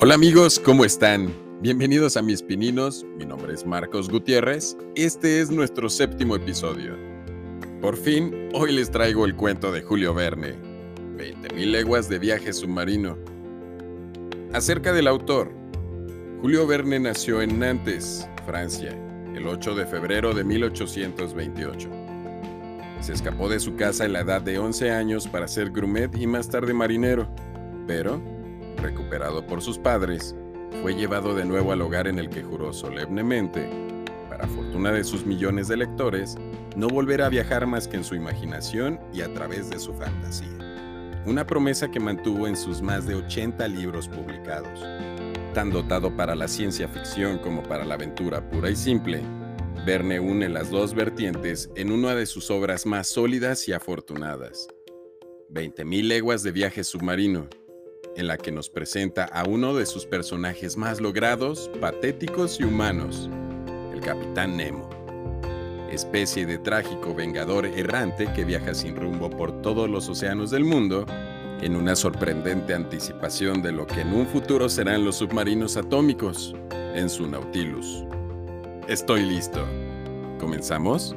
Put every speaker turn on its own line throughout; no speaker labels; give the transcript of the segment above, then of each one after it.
Hola amigos, ¿cómo están? Bienvenidos a Mis Pininos, mi nombre es Marcos Gutiérrez, este es nuestro séptimo episodio. Por fin, hoy les traigo el cuento de Julio Verne, 20.000 leguas de viaje submarino. Acerca del autor, Julio Verne nació en Nantes, Francia, el 8 de febrero de 1828. Se escapó de su casa en la edad de 11 años para ser grumet y más tarde marinero, pero recuperado por sus padres, fue llevado de nuevo al hogar en el que juró solemnemente, para fortuna de sus millones de lectores, no volver a viajar más que en su imaginación y a través de su fantasía. Una promesa que mantuvo en sus más de 80 libros publicados. Tan dotado para la ciencia ficción como para la aventura pura y simple, Verne une las dos vertientes en una de sus obras más sólidas y afortunadas. 20.000 leguas de viaje submarino, en la que nos presenta a uno de sus personajes más logrados, patéticos y humanos, el Capitán Nemo, especie de trágico vengador errante que viaja sin rumbo por todos los océanos del mundo, en una sorprendente anticipación de lo que en un futuro serán los submarinos atómicos en su Nautilus. Estoy listo. ¿Comenzamos?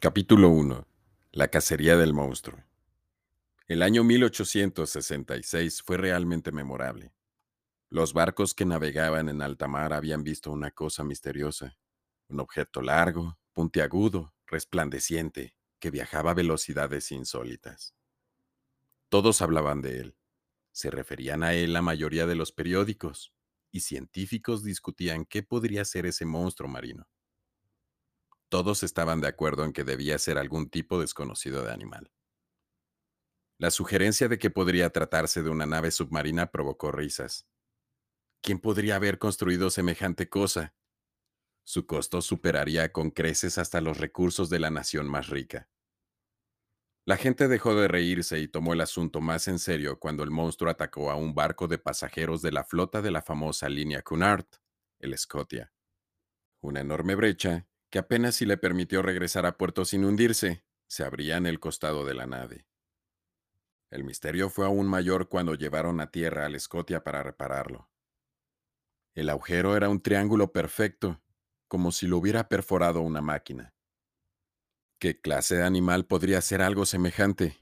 Capítulo 1 la cacería del monstruo. El año 1866 fue realmente memorable. Los barcos que navegaban en alta mar habían visto una cosa misteriosa, un objeto largo, puntiagudo, resplandeciente, que viajaba a velocidades insólitas. Todos hablaban de él. Se referían a él la mayoría de los periódicos, y científicos discutían qué podría ser ese monstruo marino. Todos estaban de acuerdo en que debía ser algún tipo desconocido de animal. La sugerencia de que podría tratarse de una nave submarina provocó risas. ¿Quién podría haber construido semejante cosa? Su costo superaría con creces hasta los recursos de la nación más rica. La gente dejó de reírse y tomó el asunto más en serio cuando el monstruo atacó a un barco de pasajeros de la flota de la famosa línea Cunard, el Scotia. Una enorme brecha, que apenas si le permitió regresar a puerto sin hundirse, se abría en el costado de la nave. El misterio fue aún mayor cuando llevaron a tierra al Scotia para repararlo. El agujero era un triángulo perfecto, como si lo hubiera perforado una máquina. ¿Qué clase de animal podría ser algo semejante?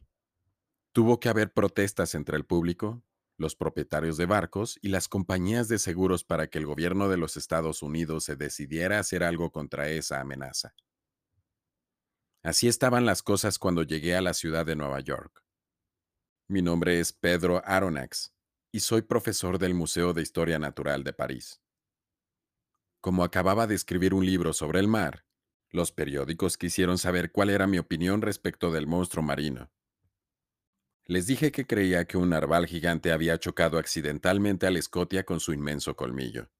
Tuvo que haber protestas entre el público, los propietarios de barcos y las compañías de seguros para que el gobierno de los Estados Unidos se decidiera a hacer algo contra esa amenaza. Así estaban las cosas cuando llegué a la ciudad de Nueva York. Mi nombre es Pedro Aronax y soy profesor del Museo de Historia Natural de París. Como acababa de escribir un libro sobre el mar, los periódicos quisieron saber cuál era mi opinión respecto del monstruo marino. Les dije que creía que un narval gigante había chocado accidentalmente al Scotia con su inmenso colmillo.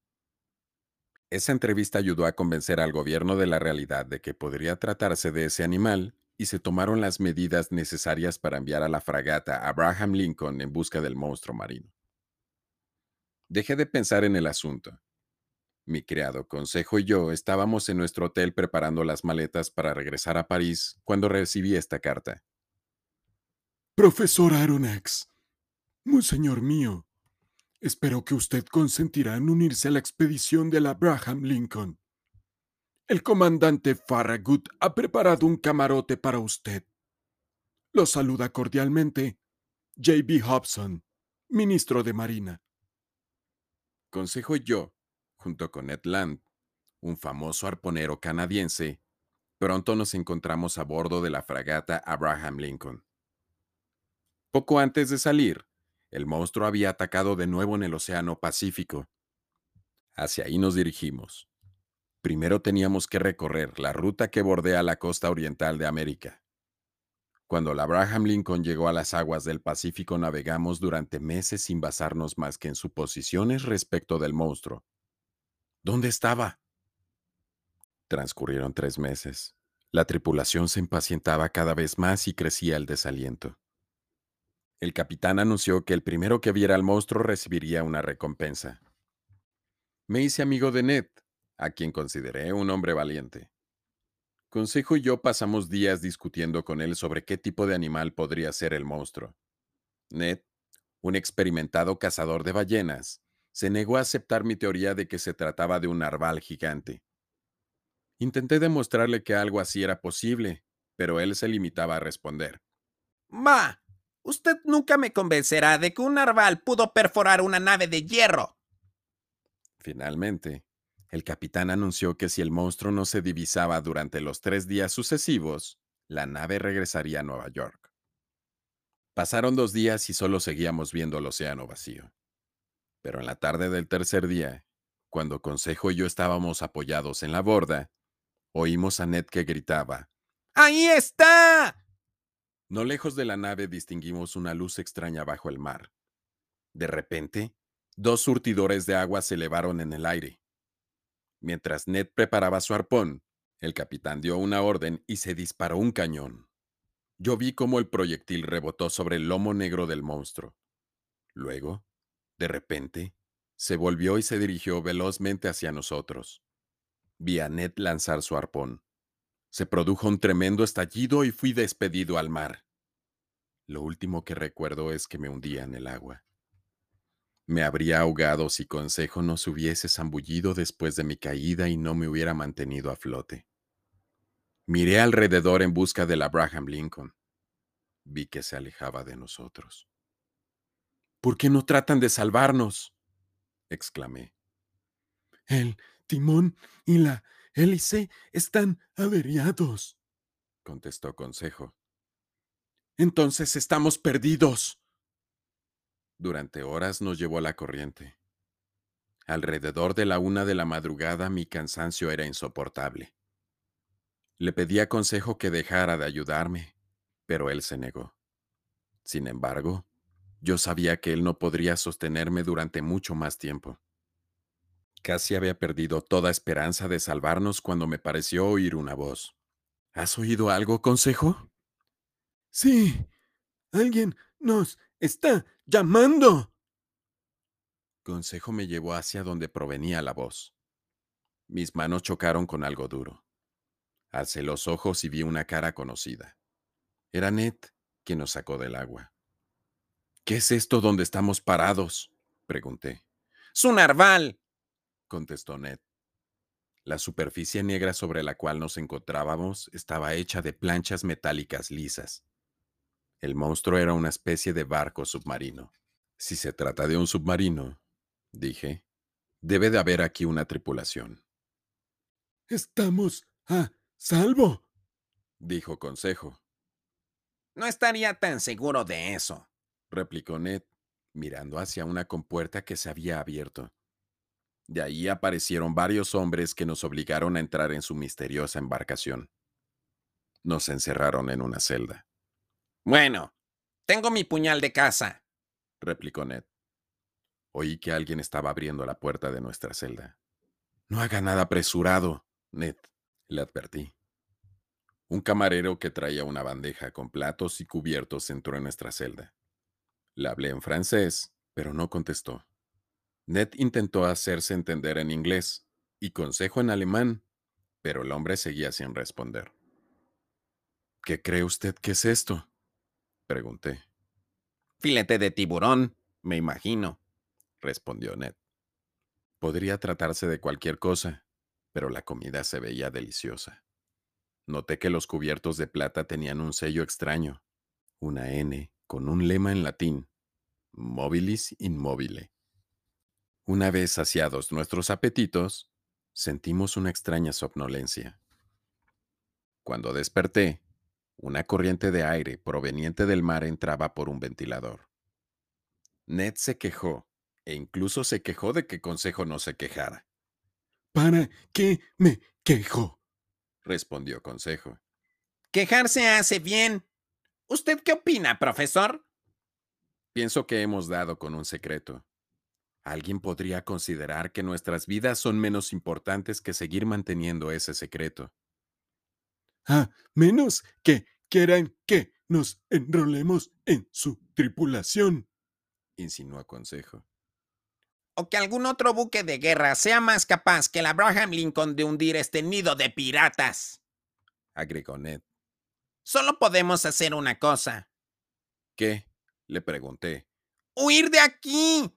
Esa entrevista ayudó a convencer al gobierno de la realidad de que podría tratarse de ese animal y se tomaron las medidas necesarias para enviar a la fragata Abraham Lincoln en busca del monstruo marino. Dejé de pensar en el asunto. Mi criado Consejo y yo estábamos en nuestro hotel preparando las maletas para regresar a París cuando recibí esta carta.
Profesor Aronax, señor mío, espero que usted consentirá en unirse a la expedición del Abraham Lincoln. El comandante Farragut ha preparado un camarote para usted. Lo saluda cordialmente J.B. Hobson, ministro de Marina.
Consejo yo, junto con Ned Land, un famoso arponero canadiense, pronto nos encontramos a bordo de la fragata Abraham Lincoln. Poco antes de salir, el monstruo había atacado de nuevo en el Océano Pacífico. Hacia ahí nos dirigimos. Primero teníamos que recorrer la ruta que bordea la costa oriental de América. Cuando el Abraham Lincoln llegó a las aguas del Pacífico navegamos durante meses sin basarnos más que en suposiciones respecto del monstruo. ¿Dónde estaba? Transcurrieron tres meses. La tripulación se impacientaba cada vez más y crecía el desaliento. El capitán anunció que el primero que viera al monstruo recibiría una recompensa. Me hice amigo de Ned, a quien consideré un hombre valiente. Consejo y yo pasamos días discutiendo con él sobre qué tipo de animal podría ser el monstruo. Ned, un experimentado cazador de ballenas, se negó a aceptar mi teoría de que se trataba de un narval gigante. Intenté demostrarle que algo así era posible, pero él se limitaba a responder.
Ma, usted nunca me convencerá de que un narval pudo perforar una nave de hierro.
Finalmente, el capitán anunció que si el monstruo no se divisaba durante los tres días sucesivos, la nave regresaría a Nueva York. Pasaron dos días y solo seguíamos viendo el océano vacío. Pero en la tarde del tercer día, cuando Consejo y yo estábamos apoyados en la borda, oímos a Ned que gritaba,
¡Ahí está!
No lejos de la nave distinguimos una luz extraña bajo el mar. De repente, dos surtidores de agua se elevaron en el aire. Mientras Ned preparaba su arpón, el capitán dio una orden y se disparó un cañón. Yo vi cómo el proyectil rebotó sobre el lomo negro del monstruo. Luego, de repente, se volvió y se dirigió velozmente hacia nosotros. Vi a Ned lanzar su arpón. Se produjo un tremendo estallido y fui despedido al mar. Lo último que recuerdo es que me hundía en el agua. Me habría ahogado si Consejo no se hubiese zambullido después de mi caída y no me hubiera mantenido a flote. Miré alrededor en busca del Abraham Lincoln. Vi que se alejaba de nosotros. ¿Por qué no tratan de salvarnos? exclamé.
El timón y la hélice están averiados,
contestó Consejo.
Entonces estamos perdidos.
Durante horas nos llevó la corriente. Alrededor de la una de la madrugada mi cansancio era insoportable. Le pedí a Consejo que dejara de ayudarme, pero él se negó. Sin embargo, yo sabía que él no podría sostenerme durante mucho más tiempo. Casi había perdido toda esperanza de salvarnos cuando me pareció oír una voz. ¿Has oído algo, consejo?
Sí, alguien nos está llamando.
Consejo me llevó hacia donde provenía la voz. Mis manos chocaron con algo duro. Alcé los ojos y vi una cara conocida. Era Ned quien nos sacó del agua. ¿Qué es esto donde estamos parados? pregunté.
¡Su narval!
Contestó Ned. La superficie negra sobre la cual nos encontrábamos estaba hecha de planchas metálicas lisas. El monstruo era una especie de barco submarino. Si se trata de un submarino, dije, debe de haber aquí una tripulación.
Estamos a salvo,
dijo Consejo.
No estaría tan seguro de eso,
replicó Ned, mirando hacia una compuerta que se había abierto. De ahí aparecieron varios hombres que nos obligaron a entrar en su misteriosa embarcación. Nos encerraron en una celda.
Bueno, tengo mi puñal de caza,
replicó Ned. Oí que alguien estaba abriendo la puerta de nuestra celda. No haga nada apresurado, Ned, le advertí. Un camarero que traía una bandeja con platos y cubiertos entró en nuestra celda. Le hablé en francés, pero no contestó. Ned intentó hacerse entender en inglés y consejo en alemán, pero el hombre seguía sin responder. ¿Qué cree usted que es esto? Pregunté.
Filete de tiburón, me imagino,
respondió Ned. Podría tratarse de cualquier cosa, pero la comida se veía deliciosa. Noté que los cubiertos de plata tenían un sello extraño, una N con un lema en latín, Mobilis Immobile. Una vez saciados nuestros apetitos, sentimos una extraña somnolencia. Cuando desperté, una corriente de aire proveniente del mar entraba por un ventilador. Ned se quejó, e incluso se quejó de que Consejo no se quejara.
¿Para qué me quejo?
respondió Consejo.
Quejarse hace bien. ¿Usted qué opina, profesor?
Pienso que hemos dado con un secreto. Alguien podría considerar que nuestras vidas son menos importantes que seguir manteniendo ese secreto
a menos que quieran que nos enrolemos en su tripulación,
insinuó Consejo.
O que algún otro buque de guerra sea más capaz que el Abraham Lincoln de hundir este nido de piratas,
agregó Ned.
Solo podemos hacer una cosa.
¿Qué? Le pregunté.
¡Huir de aquí!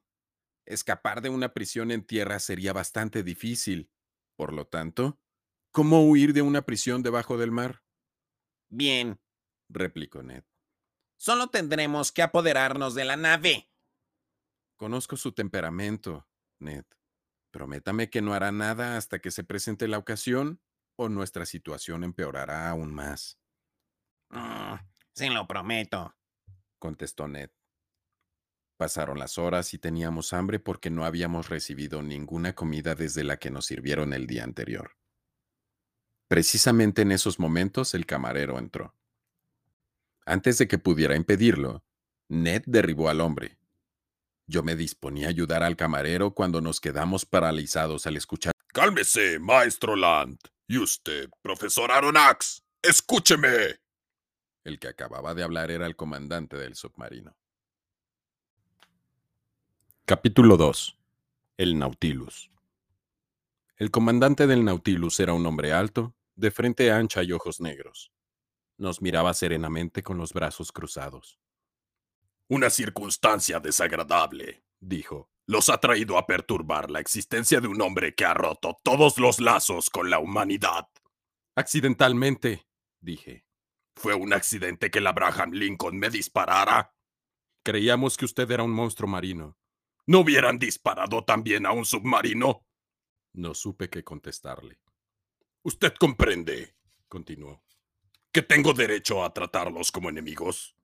Escapar de una prisión en tierra sería bastante difícil. Por lo tanto, ¿cómo huir de una prisión debajo del mar?
Bien,
replicó Ned.
Solo tendremos que apoderarnos de la nave.
Conozco su temperamento, Ned. Prométame que no hará nada hasta que se presente la ocasión o nuestra situación empeorará aún más.
Mm, se lo prometo,
contestó Ned. Pasaron las horas y teníamos hambre porque no habíamos recibido ninguna comida desde la que nos sirvieron el día anterior. Precisamente en esos momentos el camarero entró. Antes de que pudiera impedirlo, Ned derribó al hombre. Yo me disponía a ayudar al camarero cuando nos quedamos paralizados al escuchar.
Cálmese, maestro Land. Y usted, profesor Aronax, escúcheme.
El que acababa de hablar era el comandante del submarino. Capítulo 2. El Nautilus. El comandante del Nautilus era un hombre alto, de frente ancha y ojos negros. Nos miraba serenamente con los brazos cruzados.
Una circunstancia desagradable, dijo, los ha traído a perturbar la existencia de un hombre que ha roto todos los lazos con la humanidad.
Accidentalmente, dije.
¿Fue un accidente que la Abraham Lincoln me disparara?
Creíamos que usted era un monstruo marino.
¿No hubieran disparado también a un submarino?
No supe qué contestarle.
Usted comprende, continuó, que tengo derecho a tratarlos como enemigos.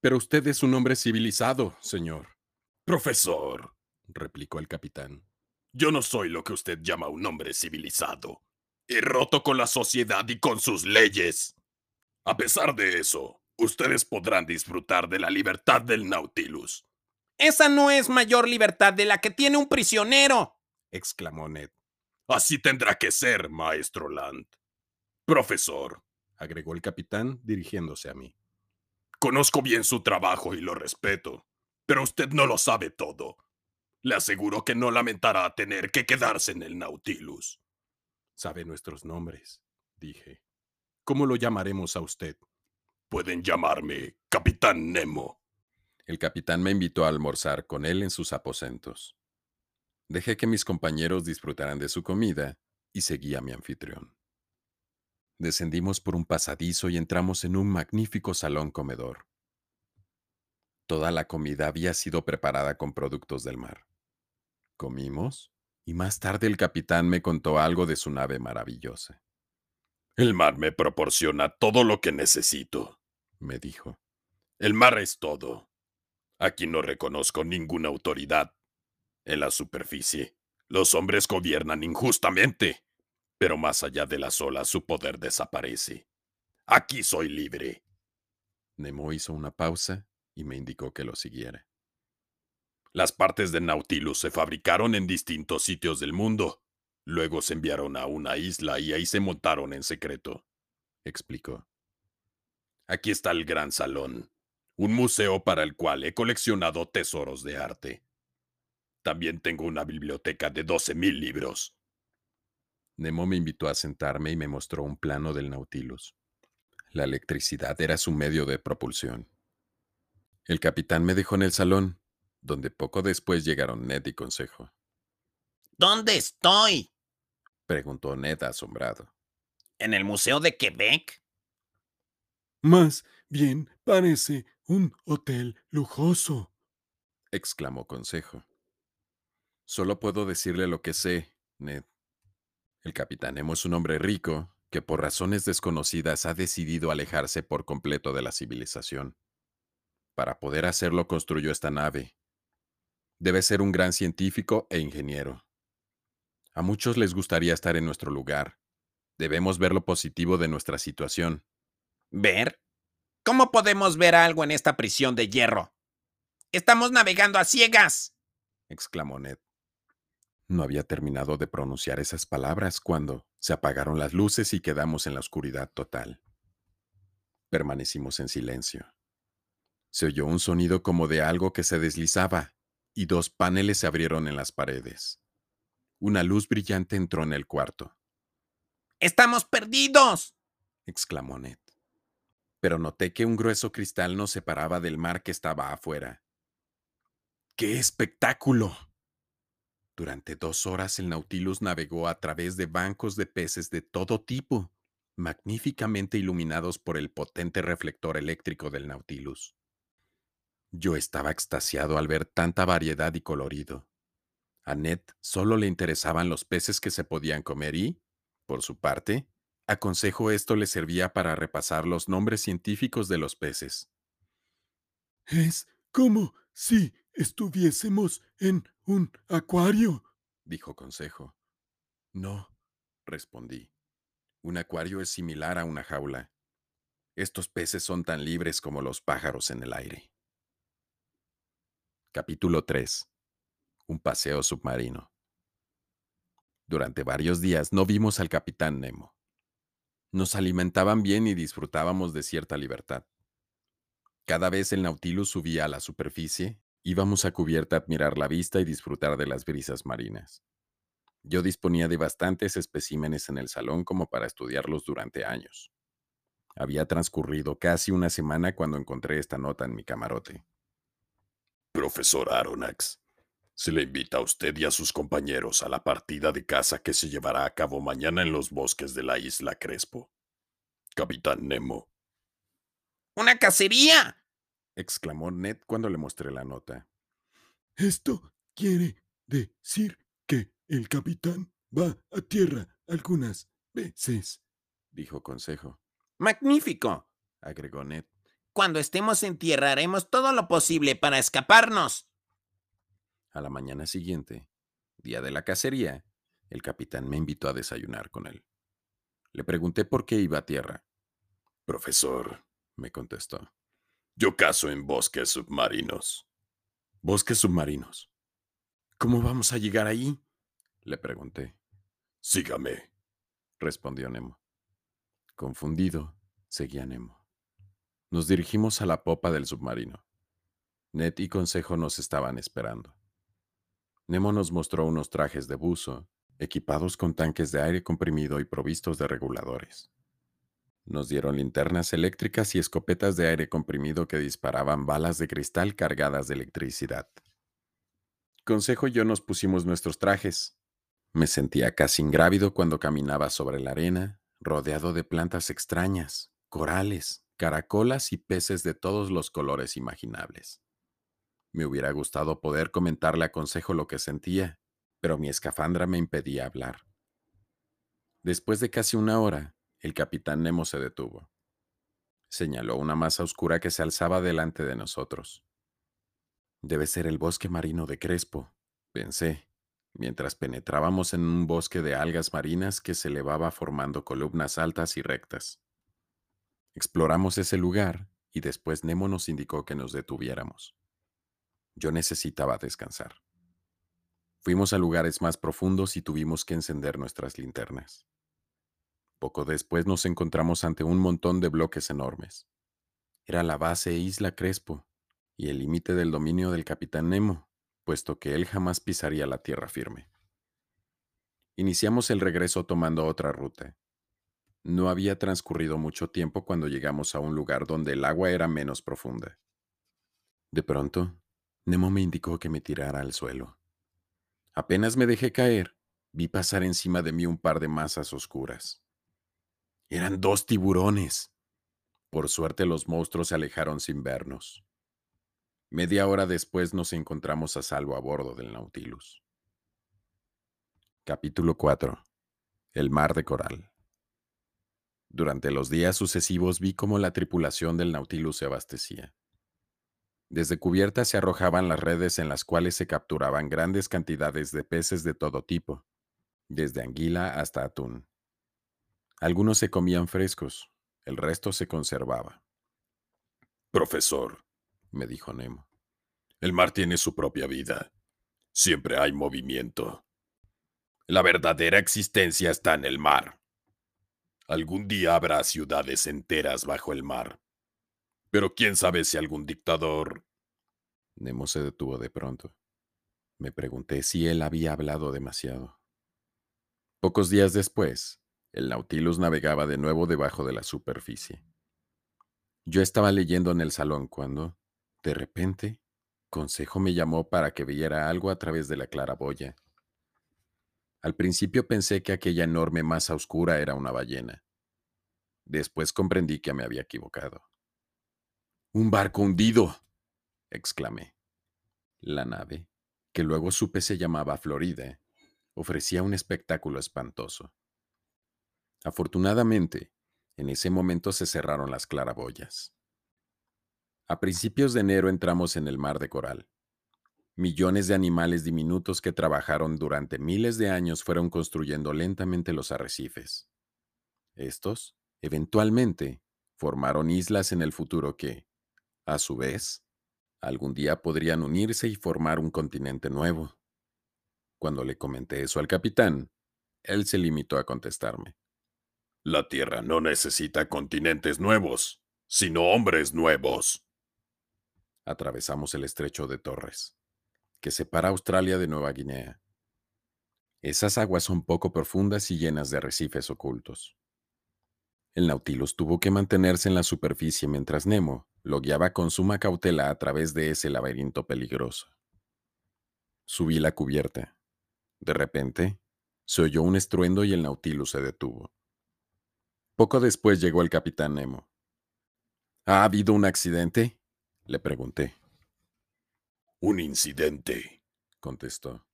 Pero usted es un hombre civilizado, señor.
Profesor, replicó el capitán, yo no soy lo que usted llama un hombre civilizado. He roto con la sociedad y con sus leyes. A pesar de eso, ustedes podrán disfrutar de la libertad del Nautilus.
Esa no es mayor libertad de la que tiene un prisionero, exclamó Ned.
Así tendrá que ser, maestro Land. Profesor,
agregó el capitán dirigiéndose a mí.
Conozco bien su trabajo y lo respeto, pero usted no lo sabe todo. Le aseguro que no lamentará tener que quedarse en el Nautilus.
Sabe nuestros nombres, dije. ¿Cómo lo llamaremos a usted?
Pueden llamarme Capitán Nemo.
El capitán me invitó a almorzar con él en sus aposentos. Dejé que mis compañeros disfrutaran de su comida y seguí a mi anfitrión. Descendimos por un pasadizo y entramos en un magnífico salón comedor. Toda la comida había sido preparada con productos del mar. Comimos y más tarde el capitán me contó algo de su nave maravillosa.
El mar me proporciona todo lo que necesito, me dijo. El mar es todo. Aquí no reconozco ninguna autoridad. En la superficie, los hombres gobiernan injustamente pero más allá de las olas su poder desaparece. Aquí soy libre.
Nemo hizo una pausa y me indicó que lo siguiera.
Las partes de Nautilus se fabricaron en distintos sitios del mundo. Luego se enviaron a una isla y ahí se montaron en secreto, explicó. Aquí está el gran salón, un museo para el cual he coleccionado tesoros de arte. También tengo una biblioteca de 12.000 libros.
Nemo me invitó a sentarme y me mostró un plano del Nautilus. La electricidad era su medio de propulsión. El capitán me dejó en el salón, donde poco después llegaron Ned y Consejo.
¿Dónde estoy?
preguntó Ned asombrado.
¿En el Museo de Quebec?
Más bien parece un hotel lujoso,
exclamó Consejo. Solo puedo decirle lo que sé, Ned. El capitán Nemo es un hombre rico que por razones desconocidas ha decidido alejarse por completo de la civilización. Para poder hacerlo construyó esta nave. Debe ser un gran científico e ingeniero. A muchos les gustaría estar en nuestro lugar. Debemos ver lo positivo de nuestra situación.
¿Ver? ¿Cómo podemos ver algo en esta prisión de hierro? Estamos navegando a ciegas,
exclamó Ned. No había terminado de pronunciar esas palabras cuando se apagaron las luces y quedamos en la oscuridad total. Permanecimos en silencio. Se oyó un sonido como de algo que se deslizaba y dos paneles se abrieron en las paredes. Una luz brillante entró en el cuarto.
¡Estamos perdidos!
exclamó Ned. Pero noté que un grueso cristal nos separaba del mar que estaba afuera. ¡Qué espectáculo! Durante dos horas el Nautilus navegó a través de bancos de peces de todo tipo, magníficamente iluminados por el potente reflector eléctrico del Nautilus. Yo estaba extasiado al ver tanta variedad y colorido. A Ned solo le interesaban los peces que se podían comer y, por su parte, aconsejo esto le servía para repasar los nombres científicos de los peces.
Es como si estuviésemos en un acuario,
dijo Consejo. No, respondí. Un acuario es similar a una jaula. Estos peces son tan libres como los pájaros en el aire. Capítulo 3. Un paseo submarino. Durante varios días no vimos al capitán Nemo. Nos alimentaban bien y disfrutábamos de cierta libertad. Cada vez el Nautilus subía a la superficie, íbamos a cubierta a admirar la vista y disfrutar de las brisas marinas. Yo disponía de bastantes especímenes en el salón como para estudiarlos durante años. Había transcurrido casi una semana cuando encontré esta nota en mi camarote.
Profesor Aronax, se le invita a usted y a sus compañeros a la partida de caza que se llevará a cabo mañana en los bosques de la isla Crespo. Capitán Nemo.
¡Una cacería!
exclamó Ned cuando le mostré la nota.
Esto quiere decir que el capitán va a tierra algunas veces,
dijo Consejo.
¡Magnífico!
agregó Ned.
Cuando estemos en tierra haremos todo lo posible para escaparnos.
A la mañana siguiente, día de la cacería, el capitán me invitó a desayunar con él. Le pregunté por qué iba a tierra.
Profesor,
me contestó.
Yo cazo en bosques submarinos.
¿Bosques submarinos? ¿Cómo vamos a llegar ahí? Le pregunté.
Sígame,
respondió Nemo. Confundido, seguía Nemo. Nos dirigimos a la popa del submarino. Ned y Consejo nos estaban esperando. Nemo nos mostró unos trajes de buzo, equipados con tanques de aire comprimido y provistos de reguladores. Nos dieron linternas eléctricas y escopetas de aire comprimido que disparaban balas de cristal cargadas de electricidad. Consejo y yo nos pusimos nuestros trajes. Me sentía casi ingrávido cuando caminaba sobre la arena, rodeado de plantas extrañas, corales, caracolas y peces de todos los colores imaginables. Me hubiera gustado poder comentarle a Consejo lo que sentía, pero mi escafandra me impedía hablar. Después de casi una hora, el capitán Nemo se detuvo. Señaló una masa oscura que se alzaba delante de nosotros. Debe ser el bosque marino de Crespo, pensé, mientras penetrábamos en un bosque de algas marinas que se elevaba formando columnas altas y rectas. Exploramos ese lugar y después Nemo nos indicó que nos detuviéramos. Yo necesitaba descansar. Fuimos a lugares más profundos y tuvimos que encender nuestras linternas. Poco después nos encontramos ante un montón de bloques enormes. Era la base Isla Crespo y el límite del dominio del capitán Nemo, puesto que él jamás pisaría la tierra firme. Iniciamos el regreso tomando otra ruta. No había transcurrido mucho tiempo cuando llegamos a un lugar donde el agua era menos profunda. De pronto, Nemo me indicó que me tirara al suelo. Apenas me dejé caer, vi pasar encima de mí un par de masas oscuras. Eran dos tiburones. Por suerte los monstruos se alejaron sin vernos. Media hora después nos encontramos a salvo a bordo del Nautilus. Capítulo 4. El mar de coral. Durante los días sucesivos vi cómo la tripulación del Nautilus se abastecía. Desde cubierta se arrojaban las redes en las cuales se capturaban grandes cantidades de peces de todo tipo, desde anguila hasta atún. Algunos se comían frescos, el resto se conservaba.
Profesor, me dijo Nemo, el mar tiene su propia vida. Siempre hay movimiento. La verdadera existencia está en el mar. Algún día habrá ciudades enteras bajo el mar. Pero quién sabe si algún dictador...
Nemo se detuvo de pronto. Me pregunté si él había hablado demasiado. Pocos días después, el Nautilus navegaba de nuevo debajo de la superficie. Yo estaba leyendo en el salón cuando, de repente, Consejo me llamó para que viera algo a través de la claraboya. Al principio pensé que aquella enorme masa oscura era una ballena. Después comprendí que me había equivocado.
¡Un barco hundido!
exclamé. La nave, que luego supe se llamaba Florida, ofrecía un espectáculo espantoso. Afortunadamente, en ese momento se cerraron las claraboyas. A principios de enero entramos en el mar de coral. Millones de animales diminutos que trabajaron durante miles de años fueron construyendo lentamente los arrecifes. Estos, eventualmente, formaron islas en el futuro que, a su vez, algún día podrían unirse y formar un continente nuevo. Cuando le comenté eso al capitán, él se limitó a contestarme.
La Tierra no necesita continentes nuevos, sino hombres nuevos.
Atravesamos el estrecho de Torres que separa Australia de Nueva Guinea. Esas aguas son poco profundas y llenas de arrecifes ocultos. El Nautilus tuvo que mantenerse en la superficie mientras Nemo lo guiaba con suma cautela a través de ese laberinto peligroso. Subí la cubierta. De repente, se oyó un estruendo y el Nautilus se detuvo. Poco después llegó el capitán Nemo. ¿Ha habido un accidente? Le pregunté.
Un incidente,
contestó.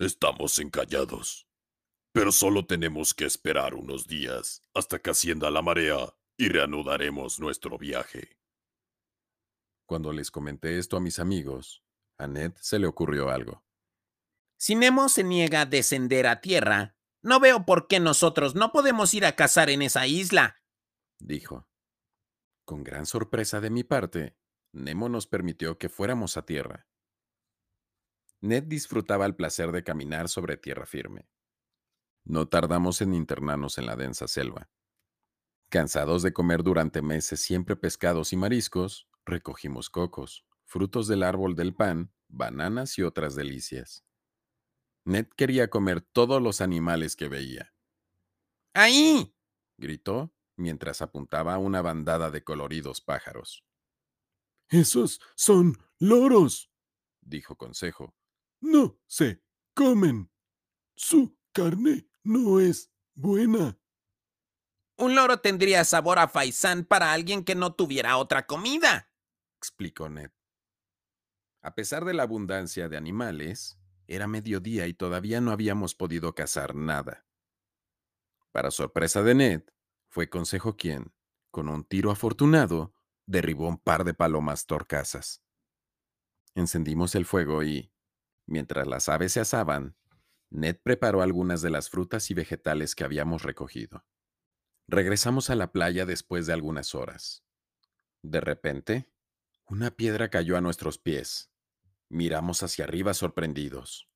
Estamos encallados. Pero solo tenemos que esperar unos días hasta que ascienda la marea y reanudaremos nuestro viaje.
Cuando les comenté esto a mis amigos, a Ned se le ocurrió algo.
Si Nemo se niega a descender a tierra, no veo por qué nosotros no podemos ir a cazar en esa isla,
dijo. Con gran sorpresa de mi parte, Nemo nos permitió que fuéramos a tierra. Ned disfrutaba el placer de caminar sobre tierra firme. No tardamos en internarnos en la densa selva. Cansados de comer durante meses siempre pescados y mariscos, recogimos cocos, frutos del árbol del pan, bananas y otras delicias. Ned quería comer todos los animales que veía.
¡Ahí!
gritó mientras apuntaba a una bandada de coloridos pájaros.
Esos son loros,
dijo Consejo,
no se comen. Su carne no es buena.
Un loro tendría sabor a faisán para alguien que no tuviera otra comida,
explicó Ned. A pesar de la abundancia de animales, era mediodía y todavía no habíamos podido cazar nada. Para sorpresa de Ned, fue Consejo quien, con un tiro afortunado, derribó un par de palomas torcasas. Encendimos el fuego y, Mientras las aves se asaban, Ned preparó algunas de las frutas y vegetales que habíamos recogido. Regresamos a la playa después de algunas horas. De repente, una piedra cayó a nuestros pies. Miramos hacia arriba sorprendidos.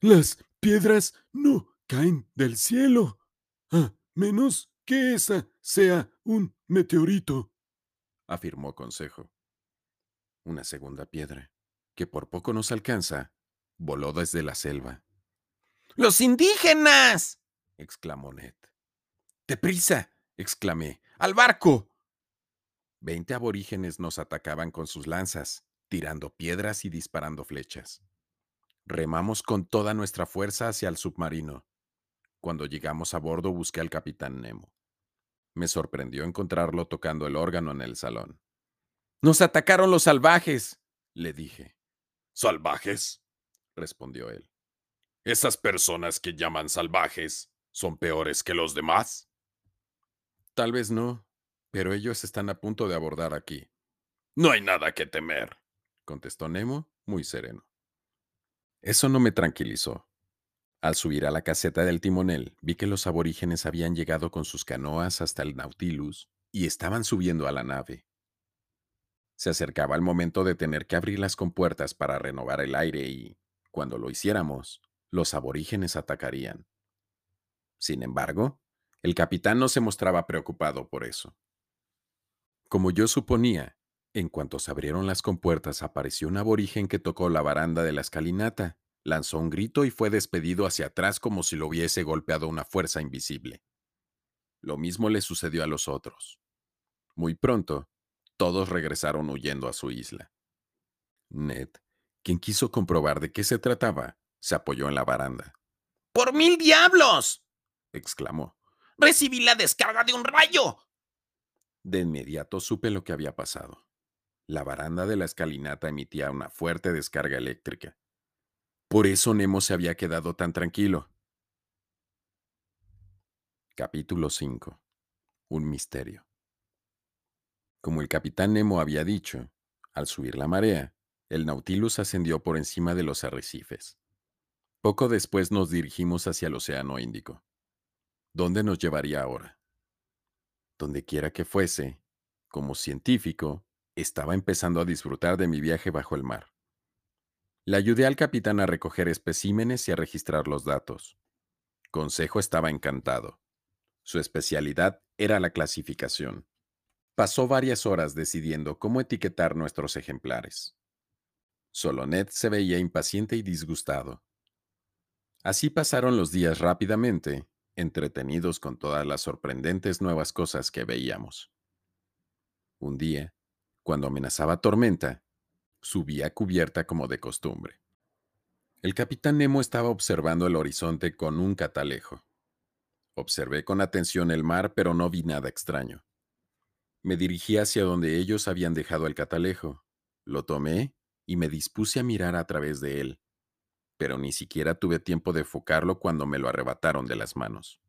Las piedras no caen del cielo, a menos que esa sea un meteorito,
afirmó Consejo. Una segunda piedra que por poco nos alcanza, voló desde la selva.
¡Los indígenas!
exclamó Ned. ¡Deprisa! exclamé. ¡Al barco! Veinte aborígenes nos atacaban con sus lanzas, tirando piedras y disparando flechas. Remamos con toda nuestra fuerza hacia el submarino. Cuando llegamos a bordo busqué al capitán Nemo. Me sorprendió encontrarlo tocando el órgano en el salón. Nos atacaron los salvajes, le dije.
¿Salvajes? respondió él. ¿Esas personas que llaman salvajes son peores que los demás?
Tal vez no, pero ellos están a punto de abordar aquí.
No hay nada que temer,
contestó Nemo, muy sereno. Eso no me tranquilizó. Al subir a la caseta del timonel, vi que los aborígenes habían llegado con sus canoas hasta el Nautilus y estaban subiendo a la nave. Se acercaba el momento de tener que abrir las compuertas para renovar el aire y, cuando lo hiciéramos, los aborígenes atacarían. Sin embargo, el capitán no se mostraba preocupado por eso. Como yo suponía, en cuanto se abrieron las compuertas apareció un aborigen que tocó la baranda de la escalinata, lanzó un grito y fue despedido hacia atrás como si lo hubiese golpeado una fuerza invisible. Lo mismo le sucedió a los otros. Muy pronto, todos regresaron huyendo a su isla. Ned, quien quiso comprobar de qué se trataba, se apoyó en la baranda.
¡Por mil diablos!
exclamó.
Recibí la descarga de un rayo.
De inmediato supe lo que había pasado. La baranda de la escalinata emitía una fuerte descarga eléctrica. Por eso Nemo se había quedado tan tranquilo. Capítulo 5. Un misterio. Como el capitán Nemo había dicho, al subir la marea, el Nautilus ascendió por encima de los arrecifes. Poco después nos dirigimos hacia el Océano Índico. ¿Dónde nos llevaría ahora? Donde quiera que fuese, como científico, estaba empezando a disfrutar de mi viaje bajo el mar. Le ayudé al capitán a recoger especímenes y a registrar los datos. Consejo estaba encantado. Su especialidad era la clasificación. Pasó varias horas decidiendo cómo etiquetar nuestros ejemplares. Solo Ned se veía impaciente y disgustado. Así pasaron los días rápidamente, entretenidos con todas las sorprendentes nuevas cosas que veíamos. Un día, cuando amenazaba tormenta, subí a cubierta como de costumbre. El capitán Nemo estaba observando el horizonte con un catalejo. Observé con atención el mar, pero no vi nada extraño. Me dirigí hacia donde ellos habían dejado el catalejo. Lo tomé y me dispuse a mirar a través de él, pero ni siquiera tuve tiempo de enfocarlo cuando me lo arrebataron de las manos.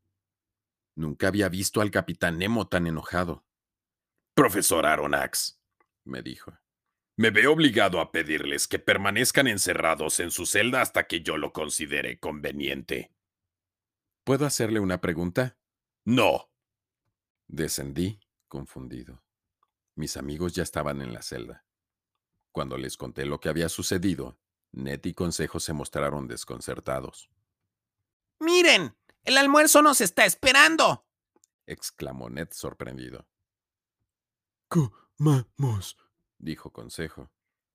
Nunca había visto al capitán Nemo tan enojado.
Profesor Aronax, me dijo, me veo obligado a pedirles que permanezcan encerrados en su celda hasta que yo lo considere conveniente.
¿Puedo hacerle una pregunta?
No.
Descendí, confundido. Mis amigos ya estaban en la celda. Cuando les conté lo que había sucedido, Ned y Consejo se mostraron desconcertados.
¡Miren! ¡El almuerzo nos está esperando!
exclamó Ned sorprendido.
Comamos,
dijo Consejo.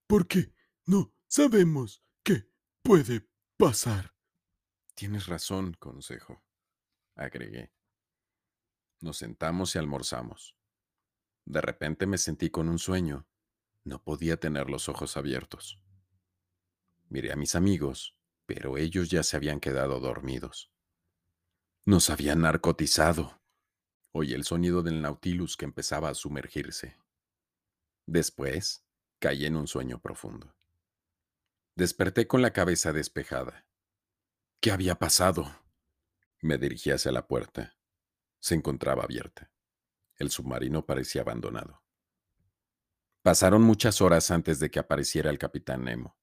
Porque no sabemos qué puede pasar.
Tienes razón, Consejo, agregué. Nos sentamos y almorzamos. De repente me sentí con un sueño no podía tener los ojos abiertos. Miré a mis amigos, pero ellos ya se habían quedado dormidos. Nos habían narcotizado. Oí el sonido del Nautilus que empezaba a sumergirse. Después, caí en un sueño profundo. Desperté con la cabeza despejada. ¿Qué había pasado? Me dirigí hacia la puerta. Se encontraba abierta. El submarino parecía abandonado. Pasaron muchas horas antes de que apareciera el capitán Nemo.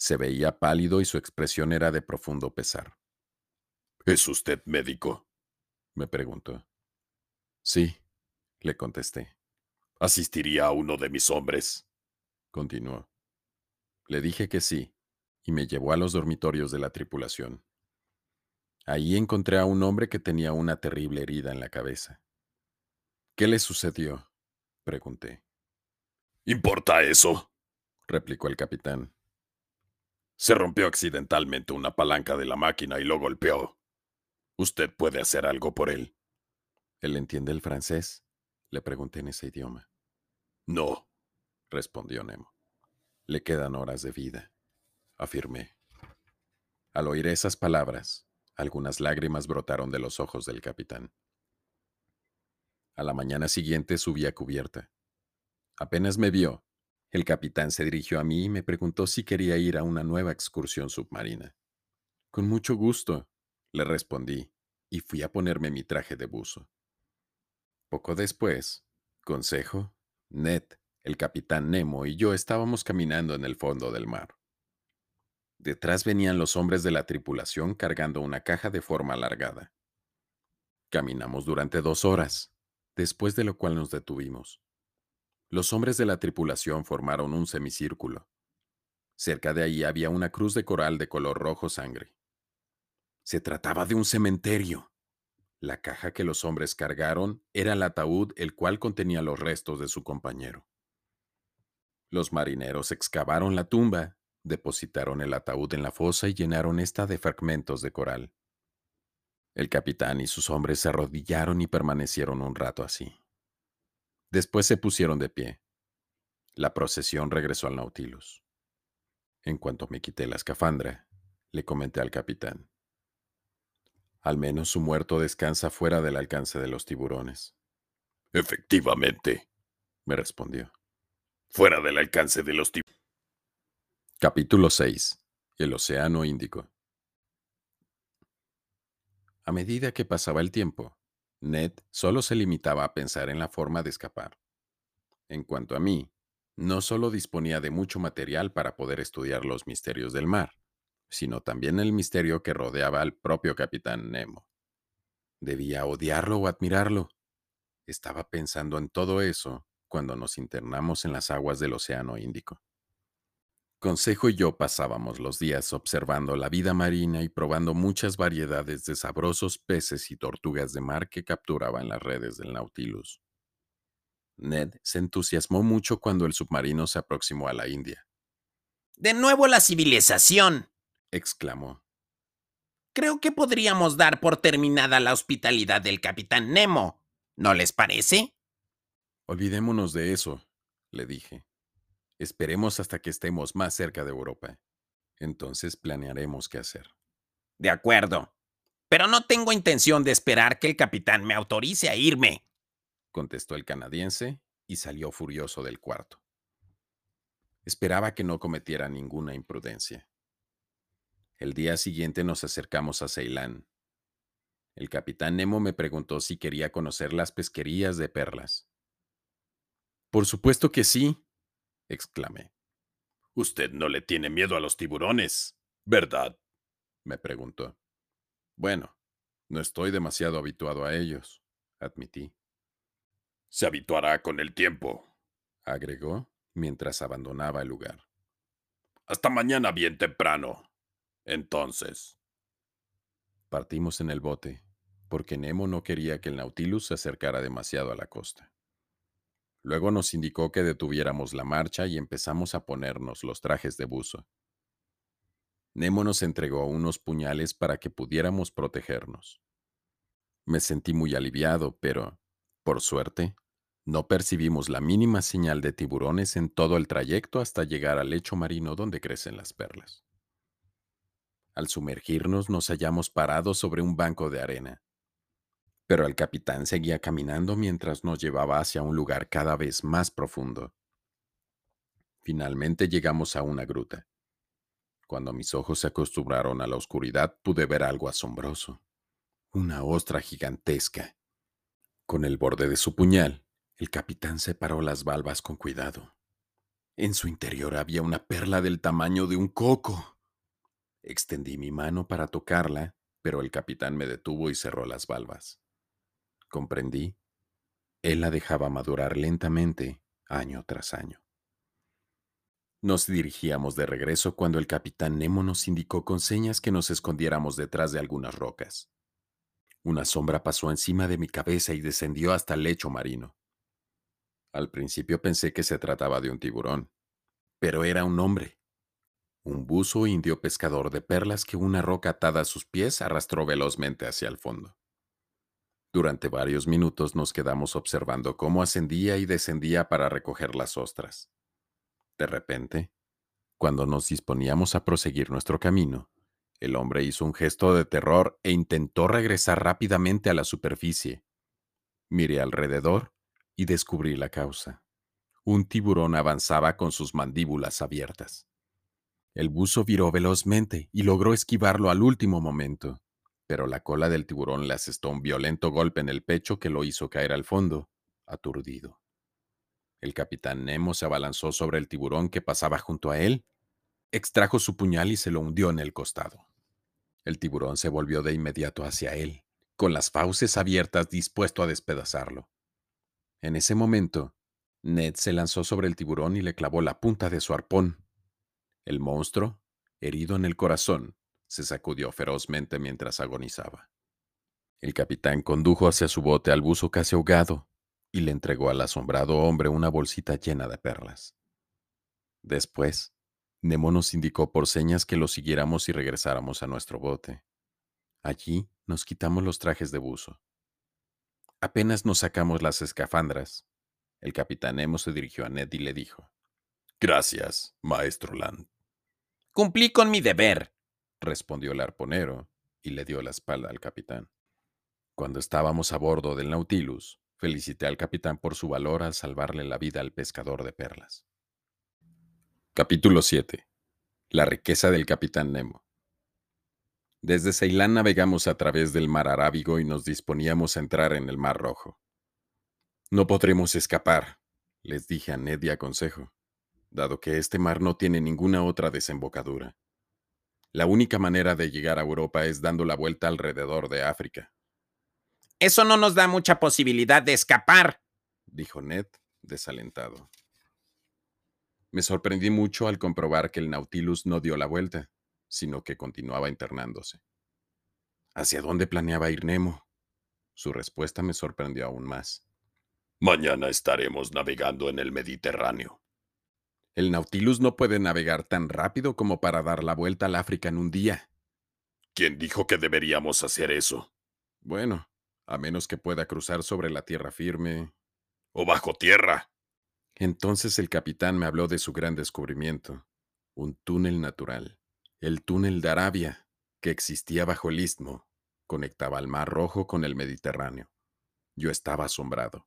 Se veía pálido y su expresión era de profundo pesar.
¿Es usted médico?
me preguntó. Sí, le contesté.
¿Asistiría a uno de mis hombres?
continuó. Le dije que sí, y me llevó a los dormitorios de la tripulación. Ahí encontré a un hombre que tenía una terrible herida en la cabeza. ¿Qué le sucedió? pregunté.
¿Importa eso?
replicó el capitán.
Se rompió accidentalmente una palanca de la máquina y lo golpeó. ¿Usted puede hacer algo por él?
¿Él entiende el francés? Le pregunté en ese idioma.
No,
respondió Nemo. Le quedan horas de vida, afirmé. Al oír esas palabras, algunas lágrimas brotaron de los ojos del capitán. A la mañana siguiente subí a cubierta. Apenas me vio, el capitán se dirigió a mí y me preguntó si quería ir a una nueva excursión submarina. Con mucho gusto, le respondí, y fui a ponerme mi traje de buzo. Poco después, Consejo, Ned, el capitán Nemo y yo estábamos caminando en el fondo del mar. Detrás venían los hombres de la tripulación cargando una caja de forma alargada. Caminamos durante dos horas, después de lo cual nos detuvimos. Los hombres de la tripulación formaron un semicírculo. Cerca de ahí había una cruz de coral de color rojo sangre. Se trataba de un cementerio. La caja que los hombres cargaron era el ataúd el cual contenía los restos de su compañero. Los marineros excavaron la tumba, depositaron el ataúd en la fosa y llenaron esta de fragmentos de coral. El capitán y sus hombres se arrodillaron y permanecieron un rato así. Después se pusieron de pie. La procesión regresó al Nautilus. En cuanto me quité la escafandra, le comenté al capitán. Al menos su muerto descansa fuera del alcance de los tiburones.
Efectivamente,
me respondió.
Fuera del alcance de los tiburones.
Capítulo 6. El Océano Índico. A medida que pasaba el tiempo, Ned solo se limitaba a pensar en la forma de escapar. En cuanto a mí, no solo disponía de mucho material para poder estudiar los misterios del mar, sino también el misterio que rodeaba al propio capitán Nemo. Debía odiarlo o admirarlo. Estaba pensando en todo eso cuando nos internamos en las aguas del Océano Índico. Consejo y yo pasábamos los días observando la vida marina y probando muchas variedades de sabrosos peces y tortugas de mar que capturaba en las redes del Nautilus. Ned se entusiasmó mucho cuando el submarino se aproximó a la India.
De nuevo la civilización,
exclamó.
Creo que podríamos dar por terminada la hospitalidad del capitán Nemo. ¿No les parece?
Olvidémonos de eso, le dije. Esperemos hasta que estemos más cerca de Europa. Entonces planearemos qué hacer.
De acuerdo. Pero no tengo intención de esperar que el capitán me autorice a irme,
contestó el canadiense y salió furioso del cuarto. Esperaba que no cometiera ninguna imprudencia. El día siguiente nos acercamos a Ceilán. El capitán Nemo me preguntó si quería conocer las pesquerías de perlas. Por supuesto que sí, exclamé.
Usted no le tiene miedo a los tiburones, ¿verdad?
me preguntó. Bueno, no estoy demasiado habituado a ellos, admití.
Se habituará con el tiempo,
agregó mientras abandonaba el lugar.
Hasta mañana bien temprano. Entonces.
Partimos en el bote, porque Nemo no quería que el Nautilus se acercara demasiado a la costa. Luego nos indicó que detuviéramos la marcha y empezamos a ponernos los trajes de buzo. Nemo nos entregó unos puñales para que pudiéramos protegernos. Me sentí muy aliviado, pero, por suerte, no percibimos la mínima señal de tiburones en todo el trayecto hasta llegar al lecho marino donde crecen las perlas. Al sumergirnos nos hallamos parados sobre un banco de arena pero el capitán seguía caminando mientras nos llevaba hacia un lugar cada vez más profundo. Finalmente llegamos a una gruta. Cuando mis ojos se acostumbraron a la oscuridad pude ver algo asombroso. Una ostra gigantesca. Con el borde de su puñal, el capitán separó las valvas con cuidado. En su interior había una perla del tamaño de un coco. Extendí mi mano para tocarla, pero el capitán me detuvo y cerró las valvas comprendí, él la dejaba madurar lentamente, año tras año. Nos dirigíamos de regreso cuando el capitán Nemo nos indicó con señas que nos escondiéramos detrás de algunas rocas. Una sombra pasó encima de mi cabeza y descendió hasta el lecho marino. Al principio pensé que se trataba de un tiburón, pero era un hombre. Un buzo indio pescador de perlas que una roca atada a sus pies arrastró velozmente hacia el fondo. Durante varios minutos nos quedamos observando cómo ascendía y descendía para recoger las ostras. De repente, cuando nos disponíamos a proseguir nuestro camino, el hombre hizo un gesto de terror e intentó regresar rápidamente a la superficie. Miré alrededor y descubrí la causa. Un tiburón avanzaba con sus mandíbulas abiertas. El buzo viró velozmente y logró esquivarlo al último momento pero la cola del tiburón le asestó un violento golpe en el pecho que lo hizo caer al fondo, aturdido. El capitán Nemo se abalanzó sobre el tiburón que pasaba junto a él, extrajo su puñal y se lo hundió en el costado. El tiburón se volvió de inmediato hacia él, con las fauces abiertas dispuesto a despedazarlo. En ese momento, Ned se lanzó sobre el tiburón y le clavó la punta de su arpón. El monstruo, herido en el corazón, se sacudió ferozmente mientras agonizaba. El capitán condujo hacia su bote al buzo casi ahogado y le entregó al asombrado hombre una bolsita llena de perlas. Después, Nemo nos indicó por señas que lo siguiéramos y regresáramos a nuestro bote. Allí nos quitamos los trajes de buzo. Apenas nos sacamos las escafandras, El capitán Nemo se dirigió a Ned y le dijo,
Gracias, maestro Land.
Cumplí con mi deber,
respondió el arponero y le dio la espalda al capitán. Cuando estábamos a bordo del Nautilus, felicité al capitán por su valor al salvarle la vida al pescador de perlas. Capítulo 7. La riqueza del capitán Nemo. Desde Ceilán navegamos a través del mar Arábigo y nos disponíamos a entrar en el mar Rojo. No podremos escapar, les dije a Ned y a Consejo, dado que este mar no tiene ninguna otra desembocadura. La única manera de llegar a Europa es dando la vuelta alrededor de África.
Eso no nos da mucha posibilidad de escapar,
dijo Ned, desalentado. Me sorprendí mucho al comprobar que el Nautilus no dio la vuelta, sino que continuaba internándose. ¿Hacia dónde planeaba ir Nemo? Su respuesta me sorprendió aún más.
Mañana estaremos navegando en el Mediterráneo.
El Nautilus no puede navegar tan rápido como para dar la vuelta al África en un día.
¿Quién dijo que deberíamos hacer eso?
Bueno, a menos que pueda cruzar sobre la tierra firme.
O bajo tierra.
Entonces el capitán me habló de su gran descubrimiento, un túnel natural, el túnel de Arabia, que existía bajo el istmo, conectaba al Mar Rojo con el Mediterráneo. Yo estaba asombrado.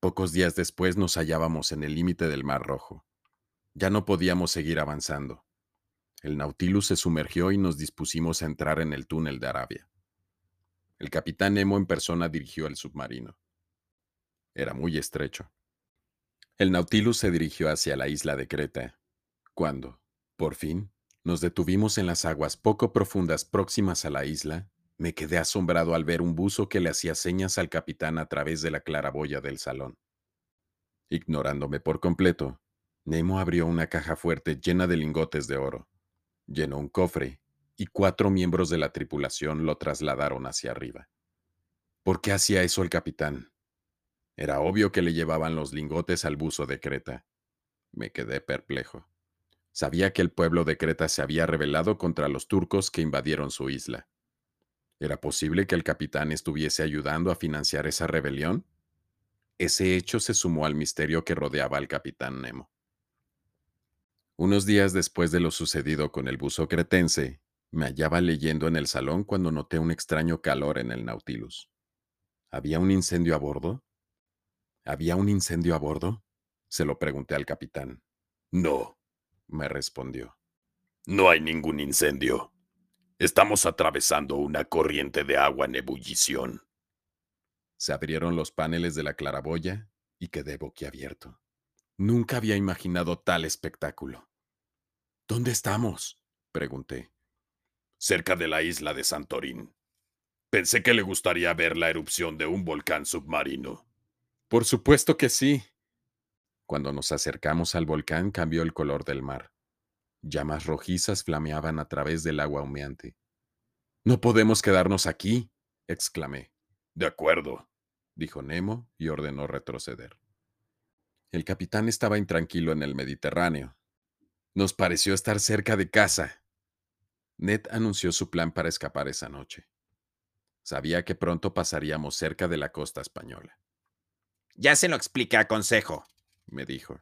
Pocos días después nos hallábamos en el límite del Mar Rojo. Ya no podíamos seguir avanzando. El Nautilus se sumergió y nos dispusimos a entrar en el túnel de Arabia. El capitán Nemo en persona dirigió el submarino. Era muy estrecho. El Nautilus se dirigió hacia la isla de Creta, cuando, por fin, nos detuvimos en las aguas poco profundas próximas a la isla, me quedé asombrado al ver un buzo que le hacía señas al capitán a través de la claraboya del salón. Ignorándome por completo, Nemo abrió una caja fuerte llena de lingotes de oro, llenó un cofre y cuatro miembros de la tripulación lo trasladaron hacia arriba. ¿Por qué hacía eso el capitán? Era obvio que le llevaban los lingotes al buzo de Creta. Me quedé perplejo. Sabía que el pueblo de Creta se había rebelado contra los turcos que invadieron su isla. ¿Era posible que el capitán estuviese ayudando a financiar esa rebelión? Ese hecho se sumó al misterio que rodeaba al capitán Nemo. Unos días después de lo sucedido con el buzo cretense, me hallaba leyendo en el salón cuando noté un extraño calor en el Nautilus. ¿Había un incendio a bordo? ¿Había un incendio a bordo? Se lo pregunté al capitán.
No,
me respondió.
No hay ningún incendio. Estamos atravesando una corriente de agua en ebullición.
Se abrieron los paneles de la claraboya y quedé boquiabierto. Nunca había imaginado tal espectáculo. ¿Dónde estamos? pregunté
cerca de la isla de Santorín. Pensé que le gustaría ver la erupción de un volcán submarino.
Por supuesto que sí. Cuando nos acercamos al volcán cambió el color del mar. Llamas rojizas flameaban a través del agua humeante. No podemos quedarnos aquí, exclamé.
De acuerdo,
dijo Nemo y ordenó retroceder. El capitán estaba intranquilo en el Mediterráneo. Nos pareció estar cerca de casa, Ned anunció su plan para escapar esa noche. Sabía que pronto pasaríamos cerca de la costa española.
Ya se lo expliqué a consejo,
me dijo.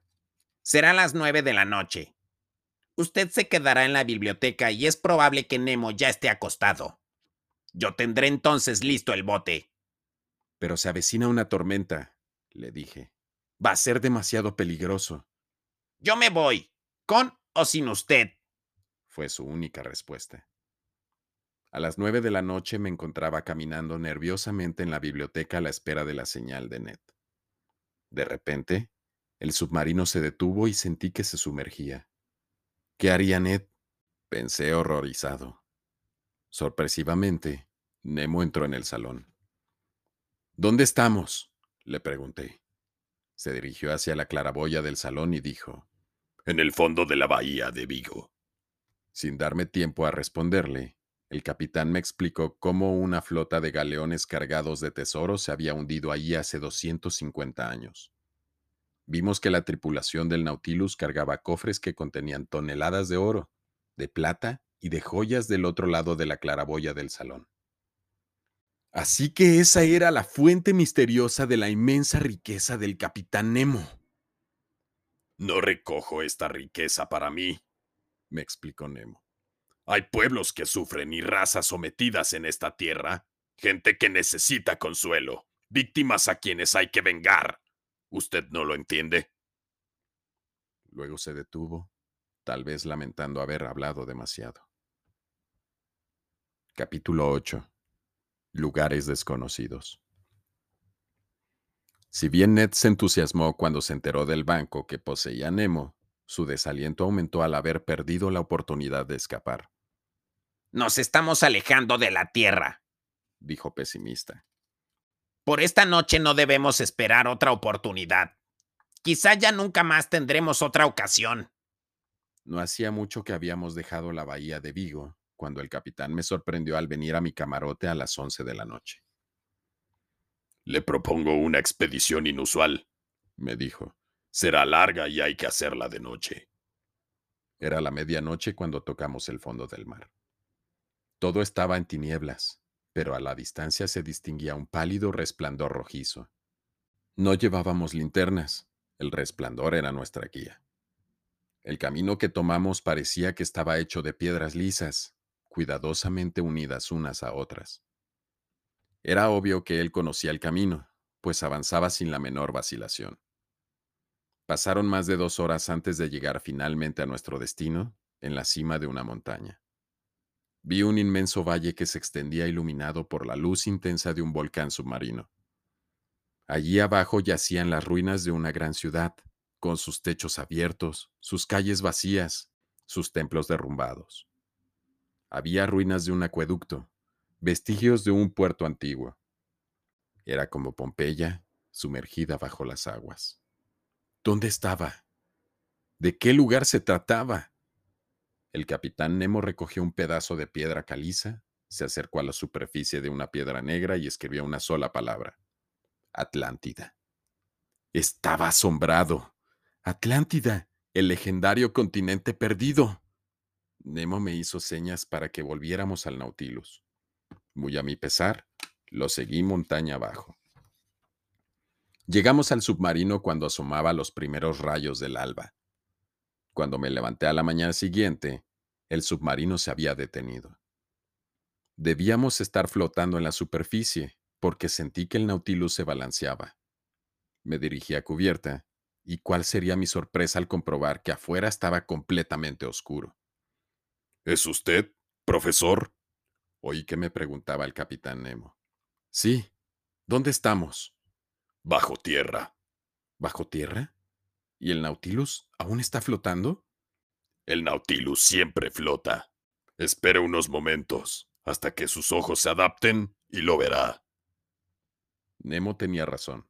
Será las nueve de la noche. Usted se quedará en la biblioteca y es probable que Nemo ya esté acostado. Yo tendré entonces listo el bote.
Pero se avecina una tormenta, le dije. Va a ser demasiado peligroso.
Yo me voy, con o sin usted
fue su única respuesta. A las nueve de la noche me encontraba caminando nerviosamente en la biblioteca a la espera de la señal de Ned. De repente, el submarino se detuvo y sentí que se sumergía. ¿Qué haría Ned? Pensé horrorizado. Sorpresivamente, Nemo entró en el salón. ¿Dónde estamos? le pregunté. Se dirigió hacia la claraboya del salón y dijo,
En el fondo de la bahía de Vigo.
Sin darme tiempo a responderle, el capitán me explicó cómo una flota de galeones cargados de tesoros se había hundido allí hace 250 años. Vimos que la tripulación del Nautilus cargaba cofres que contenían toneladas de oro, de plata y de joyas del otro lado de la claraboya del salón. Así que esa era la fuente misteriosa de la inmensa riqueza del capitán Nemo.
No recojo esta riqueza para mí,
me explicó Nemo.
Hay pueblos que sufren y razas sometidas en esta tierra, gente que necesita consuelo, víctimas a quienes hay que vengar. ¿Usted no lo entiende?
Luego se detuvo, tal vez lamentando haber hablado demasiado. Capítulo 8. Lugares desconocidos. Si bien Ned se entusiasmó cuando se enteró del banco que poseía Nemo, su desaliento aumentó al haber perdido la oportunidad de escapar.
Nos estamos alejando de la Tierra,
dijo pesimista.
Por esta noche no debemos esperar otra oportunidad. Quizá ya nunca más tendremos otra ocasión.
No hacía mucho que habíamos dejado la bahía de Vigo, cuando el capitán me sorprendió al venir a mi camarote a las once de la noche.
Le propongo una expedición inusual, me dijo. Será larga y hay que hacerla de noche.
Era la medianoche cuando tocamos el fondo del mar. Todo estaba en tinieblas, pero a la distancia se distinguía un pálido resplandor rojizo. No llevábamos linternas, el resplandor era nuestra guía. El camino que tomamos parecía que estaba hecho de piedras lisas, cuidadosamente unidas unas a otras. Era obvio que él conocía el camino, pues avanzaba sin la menor vacilación. Pasaron más de dos horas antes de llegar finalmente a nuestro destino, en la cima de una montaña. Vi un inmenso valle que se extendía iluminado por la luz intensa de un volcán submarino. Allí abajo yacían las ruinas de una gran ciudad, con sus techos abiertos, sus calles vacías, sus templos derrumbados. Había ruinas de un acueducto, vestigios de un puerto antiguo. Era como Pompeya, sumergida bajo las aguas. ¿Dónde estaba? ¿De qué lugar se trataba? El capitán Nemo recogió un pedazo de piedra caliza, se acercó a la superficie de una piedra negra y escribió una sola palabra. Atlántida. Estaba asombrado. Atlántida, el legendario continente perdido. Nemo me hizo señas para que volviéramos al Nautilus. Muy a mi pesar, lo seguí montaña abajo. Llegamos al submarino cuando asomaba los primeros rayos del alba. Cuando me levanté a la mañana siguiente, el submarino se había detenido. Debíamos estar flotando en la superficie, porque sentí que el Nautilus se balanceaba. Me dirigí a cubierta, y cuál sería mi sorpresa al comprobar que afuera estaba completamente oscuro.
¿Es usted, profesor?
Oí que me preguntaba el capitán Nemo. Sí. ¿Dónde estamos?
Bajo tierra.
¿Bajo tierra? ¿Y el Nautilus aún está flotando?
El Nautilus siempre flota. Espere unos momentos hasta que sus ojos se adapten y lo verá.
Nemo tenía razón.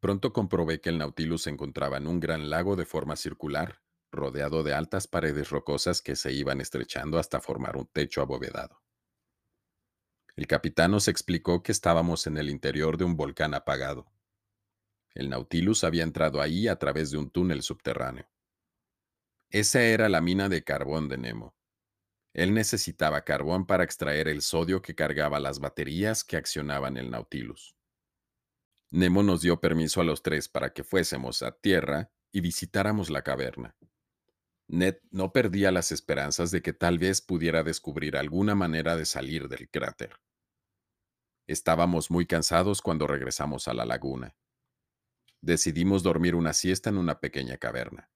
Pronto comprobé que el Nautilus se encontraba en un gran lago de forma circular, rodeado de altas paredes rocosas que se iban estrechando hasta formar un techo abovedado. El capitán nos explicó que estábamos en el interior de un volcán apagado. El Nautilus había entrado ahí a través de un túnel subterráneo. Esa era la mina de carbón de Nemo. Él necesitaba carbón para extraer el sodio que cargaba las baterías que accionaban el Nautilus. Nemo nos dio permiso a los tres para que fuésemos a tierra y visitáramos la caverna. Ned no perdía las esperanzas de que tal vez pudiera descubrir alguna manera de salir del cráter. Estábamos muy cansados cuando regresamos a la laguna. Decidimos dormir una siesta en una pequeña caverna.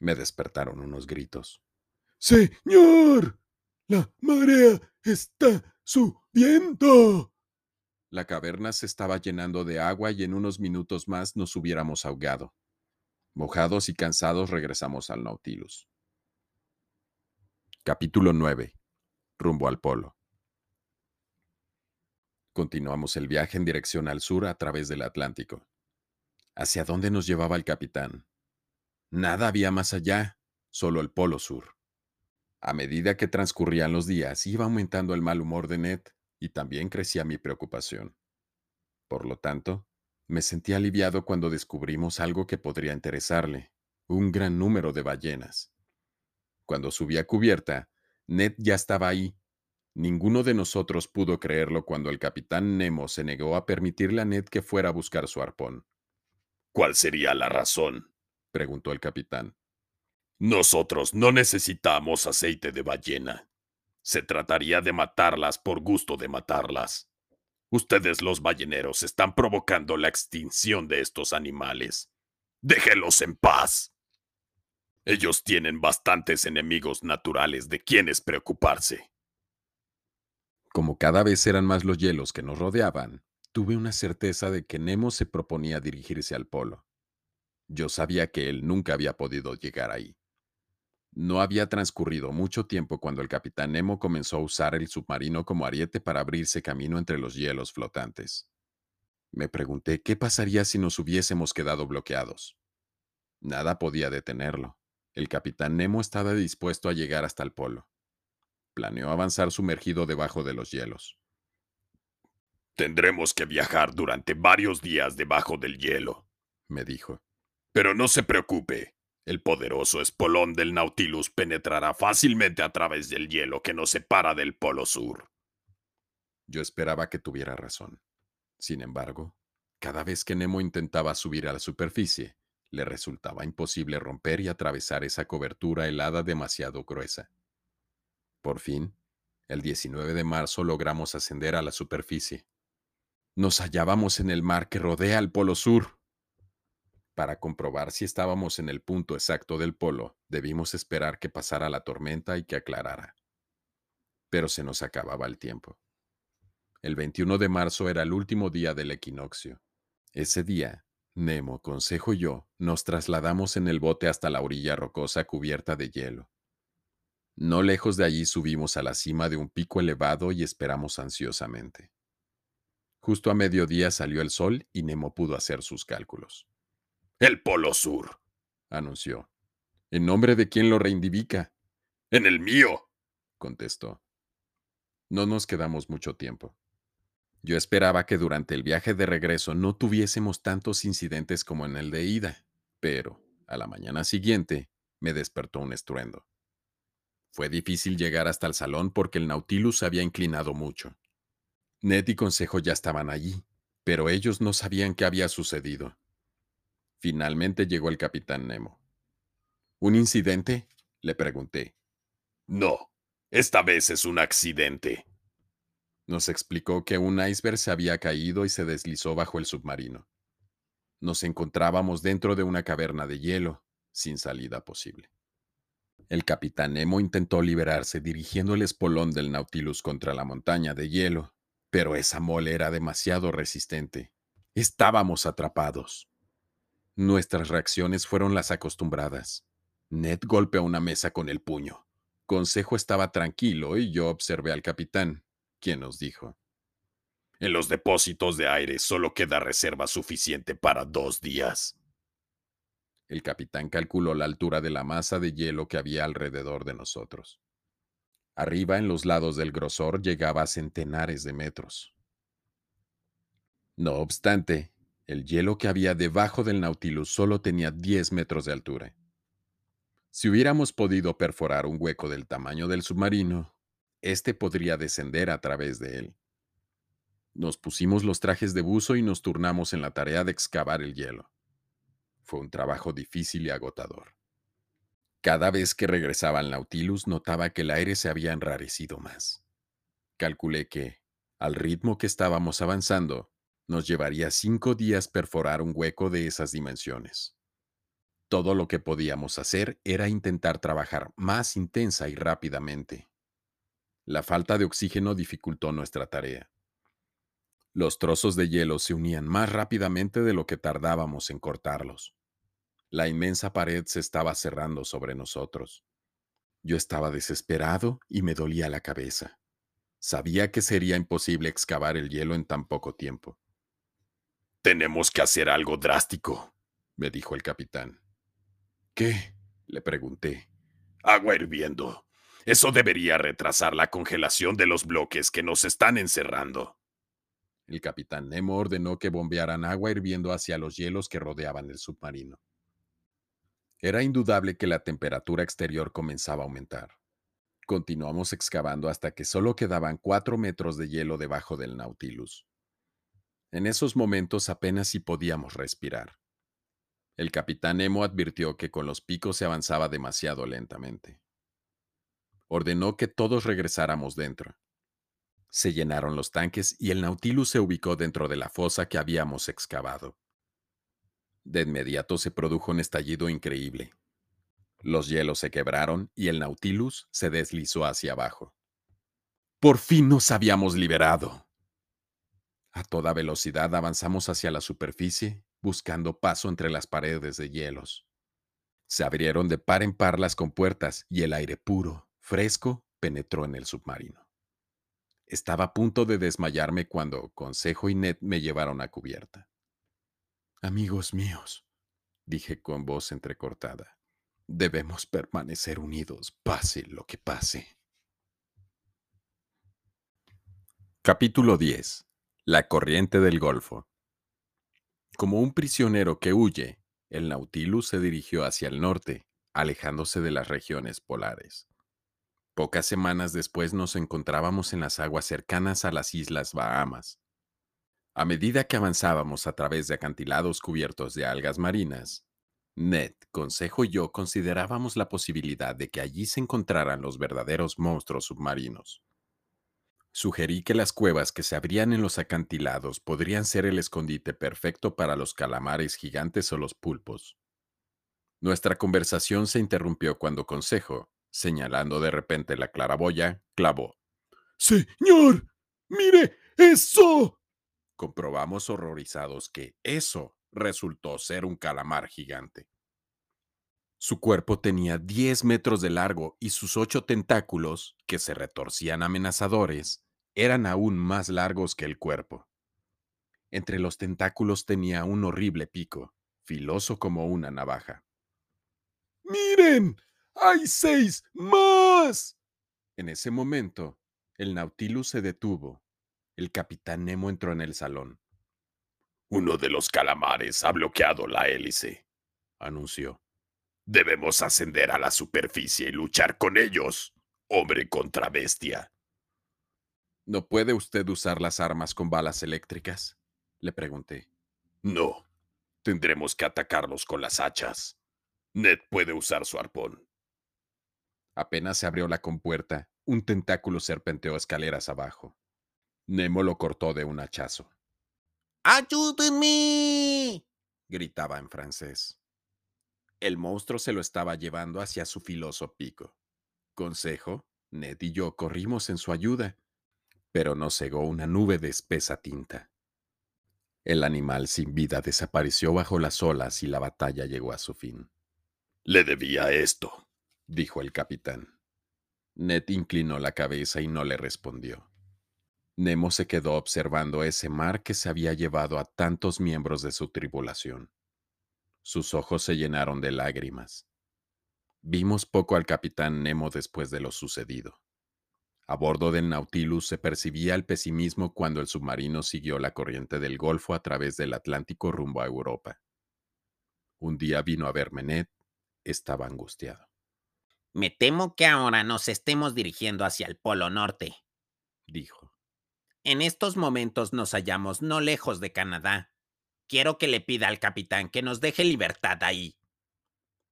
Me despertaron unos gritos.
Señor, la marea está subiendo.
La caverna se estaba llenando de agua y en unos minutos más nos hubiéramos ahogado. Mojados y cansados regresamos al Nautilus. Capítulo 9. Rumbo al Polo. Continuamos el viaje en dirección al sur a través del Atlántico. ¿Hacia dónde nos llevaba el capitán? Nada había más allá, solo el Polo Sur. A medida que transcurrían los días, iba aumentando el mal humor de Ned y también crecía mi preocupación. Por lo tanto, me sentí aliviado cuando descubrimos algo que podría interesarle, un gran número de ballenas. Cuando subí a cubierta, Ned ya estaba ahí. Ninguno de nosotros pudo creerlo cuando el capitán Nemo se negó a permitirle a Ned que fuera a buscar su arpón.
¿Cuál sería la razón?
preguntó el capitán.
Nosotros no necesitamos aceite de ballena. Se trataría de matarlas por gusto de matarlas. Ustedes los balleneros están provocando la extinción de estos animales. Déjenlos en paz. Ellos tienen bastantes enemigos naturales de quienes preocuparse.
Como cada vez eran más los hielos que nos rodeaban, tuve una certeza de que Nemo se proponía dirigirse al polo. Yo sabía que él nunca había podido llegar ahí. No había transcurrido mucho tiempo cuando el capitán Nemo comenzó a usar el submarino como ariete para abrirse camino entre los hielos flotantes. Me pregunté qué pasaría si nos hubiésemos quedado bloqueados. Nada podía detenerlo. El capitán Nemo estaba dispuesto a llegar hasta el polo. Planeó avanzar sumergido debajo de los hielos.
Tendremos que viajar durante varios días debajo del hielo,
me dijo.
Pero no se preocupe, el poderoso espolón del Nautilus penetrará fácilmente a través del hielo que nos separa del Polo Sur.
Yo esperaba que tuviera razón. Sin embargo, cada vez que Nemo intentaba subir a la superficie, le resultaba imposible romper y atravesar esa cobertura helada demasiado gruesa. Por fin, el 19 de marzo logramos ascender a la superficie. Nos hallábamos en el mar que rodea al Polo Sur. Para comprobar si estábamos en el punto exacto del polo, debimos esperar que pasara la tormenta y que aclarara. Pero se nos acababa el tiempo. El 21 de marzo era el último día del equinoccio. Ese día, Nemo, Consejo y yo nos trasladamos en el bote hasta la orilla rocosa cubierta de hielo. No lejos de allí subimos a la cima de un pico elevado y esperamos ansiosamente. Justo a mediodía salió el sol y Nemo pudo hacer sus cálculos.
El Polo Sur,
anunció. ¿En nombre de quién lo reivindica?
En el mío,
contestó. No nos quedamos mucho tiempo. Yo esperaba que durante el viaje de regreso no tuviésemos tantos incidentes como en el de ida, pero a la mañana siguiente me despertó un estruendo. Fue difícil llegar hasta el salón porque el Nautilus había inclinado mucho. Ned y Consejo ya estaban allí, pero ellos no sabían qué había sucedido. Finalmente llegó el capitán Nemo. ¿Un incidente? le pregunté.
No, esta vez es un accidente.
Nos explicó que un iceberg se había caído y se deslizó bajo el submarino. Nos encontrábamos dentro de una caverna de hielo, sin salida posible. El capitán Nemo intentó liberarse dirigiendo el espolón del Nautilus contra la montaña de hielo, pero esa mole era demasiado resistente. Estábamos atrapados. Nuestras reacciones fueron las acostumbradas. Ned golpeó una mesa con el puño. Consejo estaba tranquilo y yo observé al capitán, quien nos dijo.
En los depósitos de aire solo queda reserva suficiente para dos días.
El capitán calculó la altura de la masa de hielo que había alrededor de nosotros. Arriba, en los lados del grosor, llegaba a centenares de metros. No obstante, el hielo que había debajo del Nautilus solo tenía 10 metros de altura. Si hubiéramos podido perforar un hueco del tamaño del submarino, éste podría descender a través de él. Nos pusimos los trajes de buzo y nos turnamos en la tarea de excavar el hielo. Fue un trabajo difícil y agotador. Cada vez que regresaba al Nautilus notaba que el aire se había enrarecido más. Calculé que, al ritmo que estábamos avanzando, nos llevaría cinco días perforar un hueco de esas dimensiones. Todo lo que podíamos hacer era intentar trabajar más intensa y rápidamente. La falta de oxígeno dificultó nuestra tarea. Los trozos de hielo se unían más rápidamente de lo que tardábamos en cortarlos. La inmensa pared se estaba cerrando sobre nosotros. Yo estaba desesperado y me dolía la cabeza. Sabía que sería imposible excavar el hielo en tan poco tiempo.
Tenemos que hacer algo drástico,
me dijo el capitán. ¿Qué? le pregunté.
Agua hirviendo. Eso debería retrasar la congelación de los bloques que nos están encerrando.
El capitán Nemo ordenó que bombearan agua hirviendo hacia los hielos que rodeaban el submarino. Era indudable que la temperatura exterior comenzaba a aumentar. Continuamos excavando hasta que solo quedaban cuatro metros de hielo debajo del Nautilus. En esos momentos apenas si podíamos respirar. El capitán Nemo advirtió que con los picos se avanzaba demasiado lentamente. Ordenó que todos regresáramos dentro. Se llenaron los tanques y el Nautilus se ubicó dentro de la fosa que habíamos excavado. De inmediato se produjo un estallido increíble. Los hielos se quebraron y el Nautilus se deslizó hacia abajo. Por fin nos habíamos liberado. A toda velocidad avanzamos hacia la superficie, buscando paso entre las paredes de hielos. Se abrieron de par en par las compuertas y el aire puro, fresco, penetró en el submarino. Estaba a punto de desmayarme cuando Consejo y Ned me llevaron a cubierta. Amigos míos, dije con voz entrecortada. Debemos permanecer unidos, pase lo que pase. Capítulo 10. La corriente del Golfo. Como un prisionero que huye, el Nautilus se dirigió hacia el norte, alejándose de las regiones polares. Pocas semanas después nos encontrábamos en las aguas cercanas a las Islas Bahamas. A medida que avanzábamos a través de acantilados cubiertos de algas marinas, Ned, Consejo y yo considerábamos la posibilidad de que allí se encontraran los verdaderos monstruos submarinos. Sugerí que las cuevas que se abrían en los acantilados podrían ser el escondite perfecto para los calamares gigantes o los pulpos. Nuestra conversación se interrumpió cuando Consejo, señalando de repente la claraboya, clavó.
¡Señor! ¡Mire eso!
Comprobamos horrorizados que eso resultó ser un calamar gigante. Su cuerpo tenía 10 metros de largo y sus ocho tentáculos, que se retorcían amenazadores, eran aún más largos que el cuerpo. Entre los tentáculos tenía un horrible pico, filoso como una navaja.
¡Miren! ¡Hay seis más!
En ese momento, el Nautilus se detuvo. El capitán Nemo entró en el salón.
Uno de los calamares ha bloqueado la hélice,
anunció.
Debemos ascender a la superficie y luchar con ellos, hombre contra bestia.
¿No puede usted usar las armas con balas eléctricas? Le pregunté.
No, tendremos que atacarlos con las hachas. Ned puede usar su arpón.
Apenas se abrió la compuerta, un tentáculo serpenteó escaleras abajo. Nemo lo cortó de un hachazo.
¡Ayúdenme!
gritaba en francés. El monstruo se lo estaba llevando hacia su filoso pico. Consejo, Ned y yo corrimos en su ayuda, pero nos cegó una nube de espesa tinta. El animal sin vida desapareció bajo las olas y la batalla llegó a su fin.
Le debía esto,
dijo el capitán. Ned inclinó la cabeza y no le respondió. Nemo se quedó observando ese mar que se había llevado a tantos miembros de su tripulación. Sus ojos se llenaron de lágrimas. Vimos poco al capitán Nemo después de lo sucedido. A bordo del Nautilus se percibía el pesimismo cuando el submarino siguió la corriente del Golfo a través del Atlántico rumbo a Europa. Un día vino a verme Ned. Estaba angustiado.
Me temo que ahora nos estemos dirigiendo hacia el Polo Norte,
dijo.
En estos momentos nos hallamos no lejos de Canadá. Quiero que le pida al capitán que nos deje libertad ahí.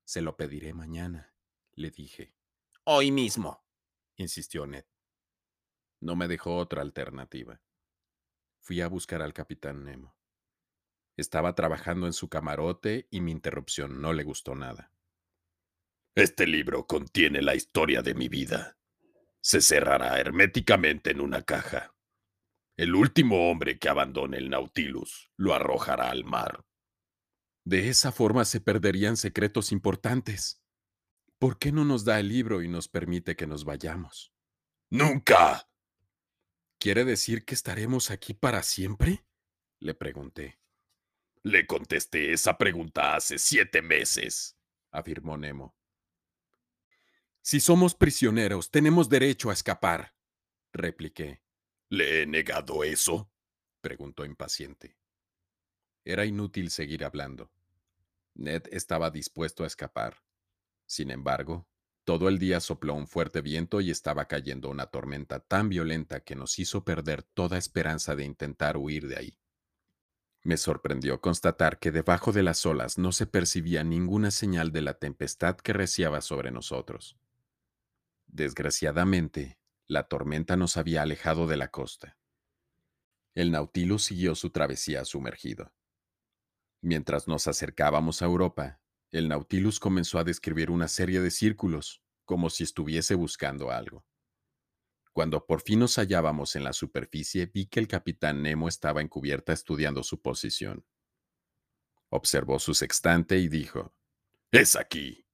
Se lo pediré mañana, le dije.
Hoy mismo,
insistió Ned. No me dejó otra alternativa. Fui a buscar al capitán Nemo. Estaba trabajando en su camarote y mi interrupción no le gustó nada.
Este libro contiene la historia de mi vida. Se cerrará herméticamente en una caja. El último hombre que abandone el Nautilus lo arrojará al mar.
De esa forma se perderían secretos importantes. ¿Por qué no nos da el libro y nos permite que nos vayamos?
¡Nunca!
¿Quiere decir que estaremos aquí para siempre? Le pregunté.
Le contesté esa pregunta hace siete meses,
afirmó Nemo. Si somos prisioneros, tenemos derecho a escapar, repliqué.
¿Le he negado eso?
preguntó impaciente. Era inútil seguir hablando. Ned estaba dispuesto a escapar. Sin embargo, Todo el día sopló un fuerte viento y estaba cayendo una tormenta tan violenta que nos hizo perder toda esperanza de intentar huir de ahí. Me sorprendió constatar que debajo de las olas no se percibía ninguna señal de la tempestad que reciaba sobre nosotros. Desgraciadamente, la tormenta nos había alejado de la costa. El Nautilus siguió su travesía sumergido. Mientras nos acercábamos a Europa, el Nautilus comenzó a describir una serie de círculos, como si estuviese buscando algo. Cuando por fin nos hallábamos en la superficie, vi que el capitán Nemo estaba en cubierta estudiando su posición. Observó su sextante y dijo,
Es aquí,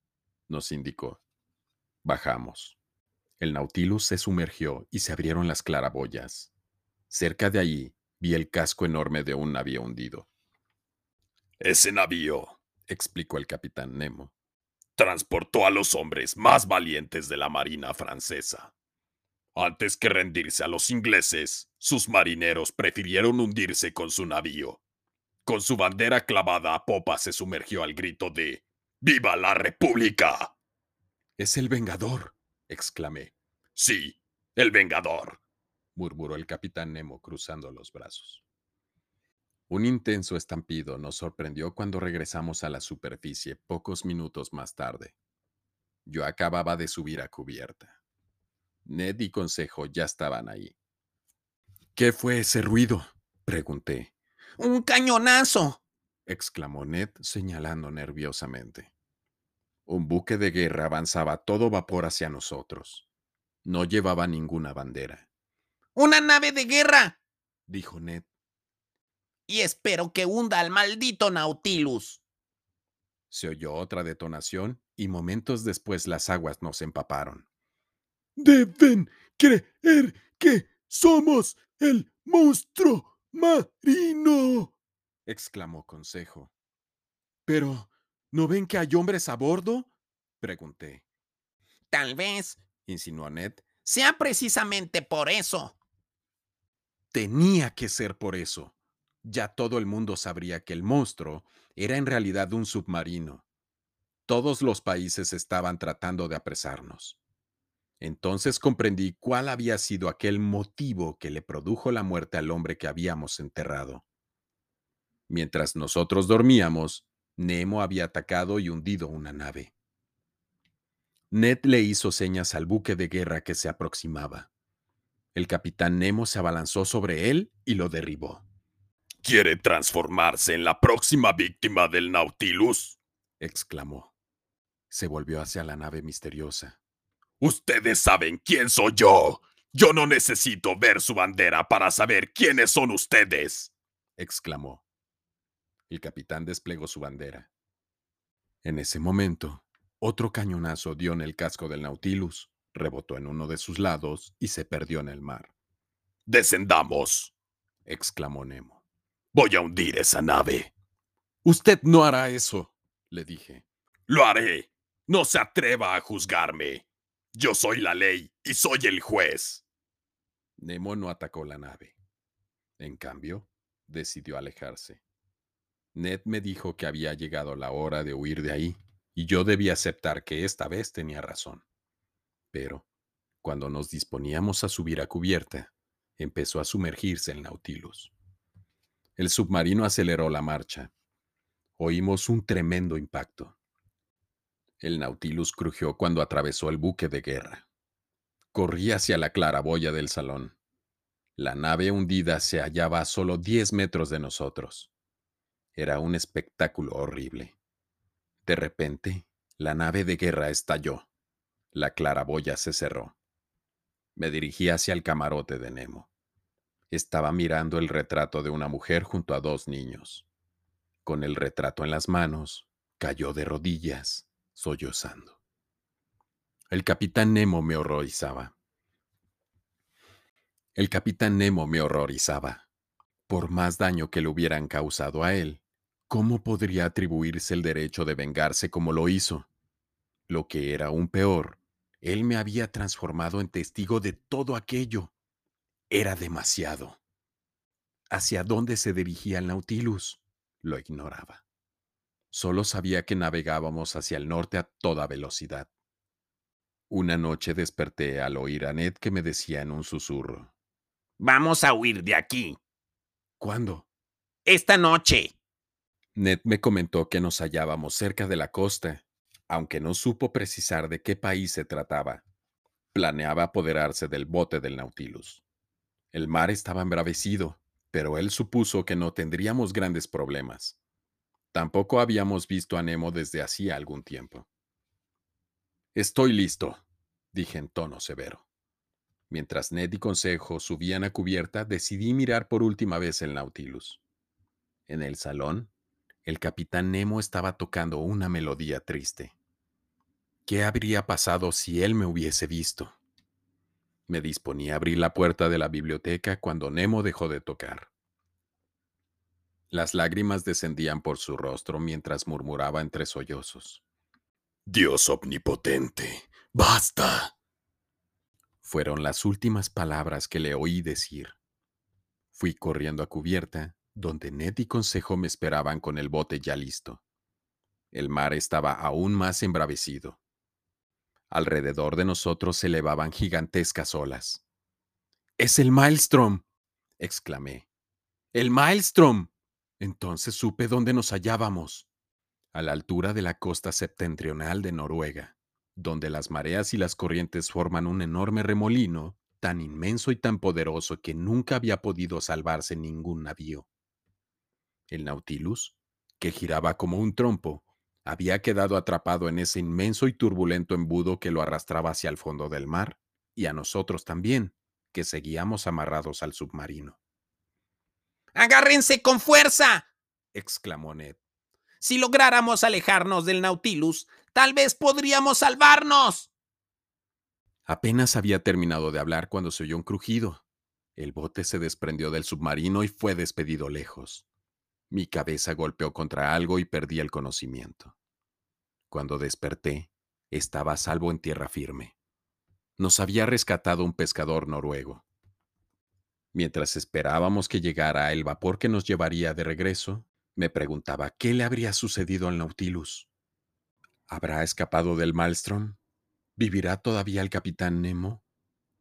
nos indicó. Bajamos. El Nautilus se sumergió y se abrieron las claraboyas. Cerca de allí vi el casco enorme de un navío hundido.
Ese navío,
explicó el capitán Nemo,
transportó a los hombres más valientes de la Marina francesa. Antes que rendirse a los ingleses, sus marineros prefirieron hundirse con su navío. Con su bandera clavada a popa se sumergió al grito de ¡Viva la República!
Es el Vengador, exclamé.
Sí, el Vengador,
murmuró el capitán Nemo cruzando los brazos. Un intenso estampido nos sorprendió cuando regresamos a la superficie pocos minutos más tarde. Yo acababa de subir a cubierta. Ned y Consejo ya estaban ahí. ¿Qué fue ese ruido? pregunté.
¡Un cañonazo!
exclamó Ned señalando nerviosamente. Un buque de guerra avanzaba a todo vapor hacia nosotros. No llevaba ninguna bandera.
¡Una nave de guerra!
dijo Ned
y espero que hunda al maldito Nautilus.
Se oyó otra detonación y momentos después las aguas nos empaparon.
Deben creer que somos el monstruo marino,
exclamó Consejo. Pero, ¿no ven que hay hombres a bordo? pregunté.
Tal vez, insinuó Ned, sea precisamente por eso.
Tenía que ser por eso ya todo el mundo sabría que el monstruo era en realidad un submarino. Todos los países estaban tratando de apresarnos. Entonces comprendí cuál había sido aquel motivo que le produjo la muerte al hombre que habíamos enterrado. Mientras nosotros dormíamos, Nemo había atacado y hundido una nave. Ned le hizo señas al buque de guerra que se aproximaba. El capitán Nemo se abalanzó sobre él y lo derribó.
¿Quiere transformarse en la próxima víctima del Nautilus?
exclamó. Se volvió hacia la nave misteriosa.
Ustedes saben quién soy yo. Yo no necesito ver su bandera para saber quiénes son ustedes,
exclamó. El capitán desplegó su bandera. En ese momento, otro cañonazo dio en el casco del Nautilus, rebotó en uno de sus lados y se perdió en el mar.
Descendamos, exclamó Nemo. Voy a hundir esa nave.
Usted no hará eso, le dije.
Lo haré. No se atreva a juzgarme. Yo soy la ley y soy el juez.
Nemo no atacó la nave. En cambio, decidió alejarse. Ned me dijo que había llegado la hora de huir de ahí, y yo debía aceptar que esta vez tenía razón. Pero, cuando nos disponíamos a subir a cubierta, empezó a sumergirse el Nautilus. El submarino aceleró la marcha. Oímos un tremendo impacto. El Nautilus crujió cuando atravesó el buque de guerra. Corrí hacia la claraboya del salón. La nave hundida se hallaba a solo diez metros de nosotros. Era un espectáculo horrible. De repente, la nave de guerra estalló. La claraboya se cerró. Me dirigí hacia el camarote de Nemo. Estaba mirando el retrato de una mujer junto a dos niños. Con el retrato en las manos, cayó de rodillas, sollozando. El capitán Nemo me horrorizaba. El capitán Nemo me horrorizaba. Por más daño que le hubieran causado a él, ¿cómo podría atribuirse el derecho de vengarse como lo hizo? Lo que era aún peor, él me había transformado en testigo de todo aquello. Era demasiado. ¿Hacia dónde se dirigía el Nautilus? Lo ignoraba. Solo sabía que navegábamos hacia el norte a toda velocidad. Una noche desperté al oír a Ned que me decía en un susurro.
Vamos a huir de aquí.
¿Cuándo?
Esta noche.
Ned me comentó que nos hallábamos cerca de la costa, aunque no supo precisar de qué país se trataba. Planeaba apoderarse del bote del Nautilus. El mar estaba embravecido, pero él supuso que no tendríamos grandes problemas. Tampoco habíamos visto a Nemo desde hacía algún tiempo. Estoy listo, dije en tono severo. Mientras Ned y Consejo subían a cubierta, decidí mirar por última vez el Nautilus. En el salón, el capitán Nemo estaba tocando una melodía triste. ¿Qué habría pasado si él me hubiese visto? Me disponía a abrir la puerta de la biblioteca cuando Nemo dejó de tocar. Las lágrimas descendían por su rostro mientras murmuraba entre sollozos.
Dios omnipotente, basta.
Fueron las últimas palabras que le oí decir. Fui corriendo a cubierta, donde Ned y Consejo me esperaban con el bote ya listo. El mar estaba aún más embravecido. Alrededor de nosotros se elevaban gigantescas olas. ¡Es el Maelstrom! exclamé. ¡El Maelstrom! Entonces supe dónde nos hallábamos, a la altura de la costa septentrional de Noruega, donde las mareas y las corrientes forman un enorme remolino tan inmenso y tan poderoso que nunca había podido salvarse ningún navío. El Nautilus, que giraba como un trompo, había quedado atrapado en ese inmenso y turbulento embudo que lo arrastraba hacia el fondo del mar, y a nosotros también, que seguíamos amarrados al submarino.
¡Agárrense con fuerza!
exclamó Ned.
Si lográramos alejarnos del Nautilus, tal vez podríamos salvarnos.
Apenas había terminado de hablar cuando se oyó un crujido. El bote se desprendió del submarino y fue despedido lejos. Mi cabeza golpeó contra algo y perdí el conocimiento. Cuando desperté, estaba a salvo en tierra firme. Nos había rescatado un pescador noruego. Mientras esperábamos que llegara el vapor que nos llevaría de regreso, me preguntaba qué le habría sucedido al Nautilus. ¿Habrá escapado del Maelstrom? ¿Vivirá todavía el capitán Nemo?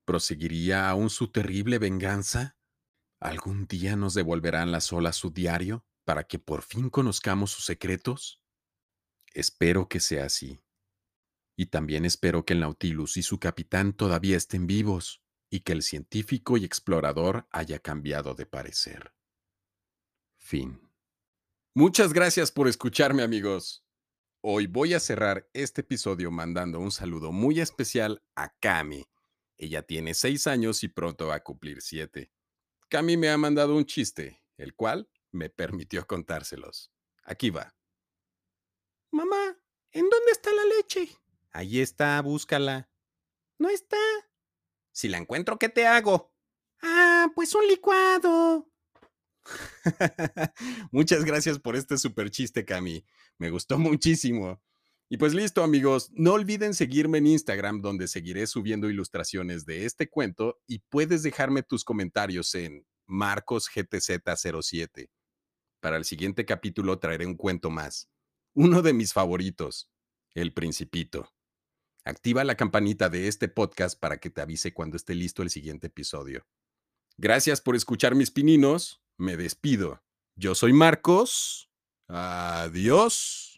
¿Proseguiría aún su terrible venganza? ¿Algún día nos devolverán las olas su diario para que por fin conozcamos sus secretos? Espero que sea así. Y también espero que el Nautilus y su capitán todavía estén vivos y que el científico y explorador haya cambiado de parecer. Fin. Muchas gracias por escucharme amigos. Hoy voy a cerrar este episodio mandando un saludo muy especial a Cami. Ella tiene seis años y pronto va a cumplir siete. Cami me ha mandado un chiste, el cual me permitió contárselos. Aquí va.
Mamá, ¿en dónde está la leche?
Ahí está, búscala.
No está.
Si la encuentro, ¿qué te hago?
Ah, pues un licuado.
Muchas gracias por este super chiste, Cami. Me gustó muchísimo. Y pues listo, amigos. No olviden seguirme en Instagram, donde seguiré subiendo ilustraciones de este cuento y puedes dejarme tus comentarios en MarcosGTZ07. Para el siguiente capítulo traeré un cuento más. Uno de mis favoritos, El Principito. Activa la campanita de este podcast para que te avise cuando esté listo el siguiente episodio. Gracias por escuchar mis pininos. Me despido. Yo soy Marcos. Adiós.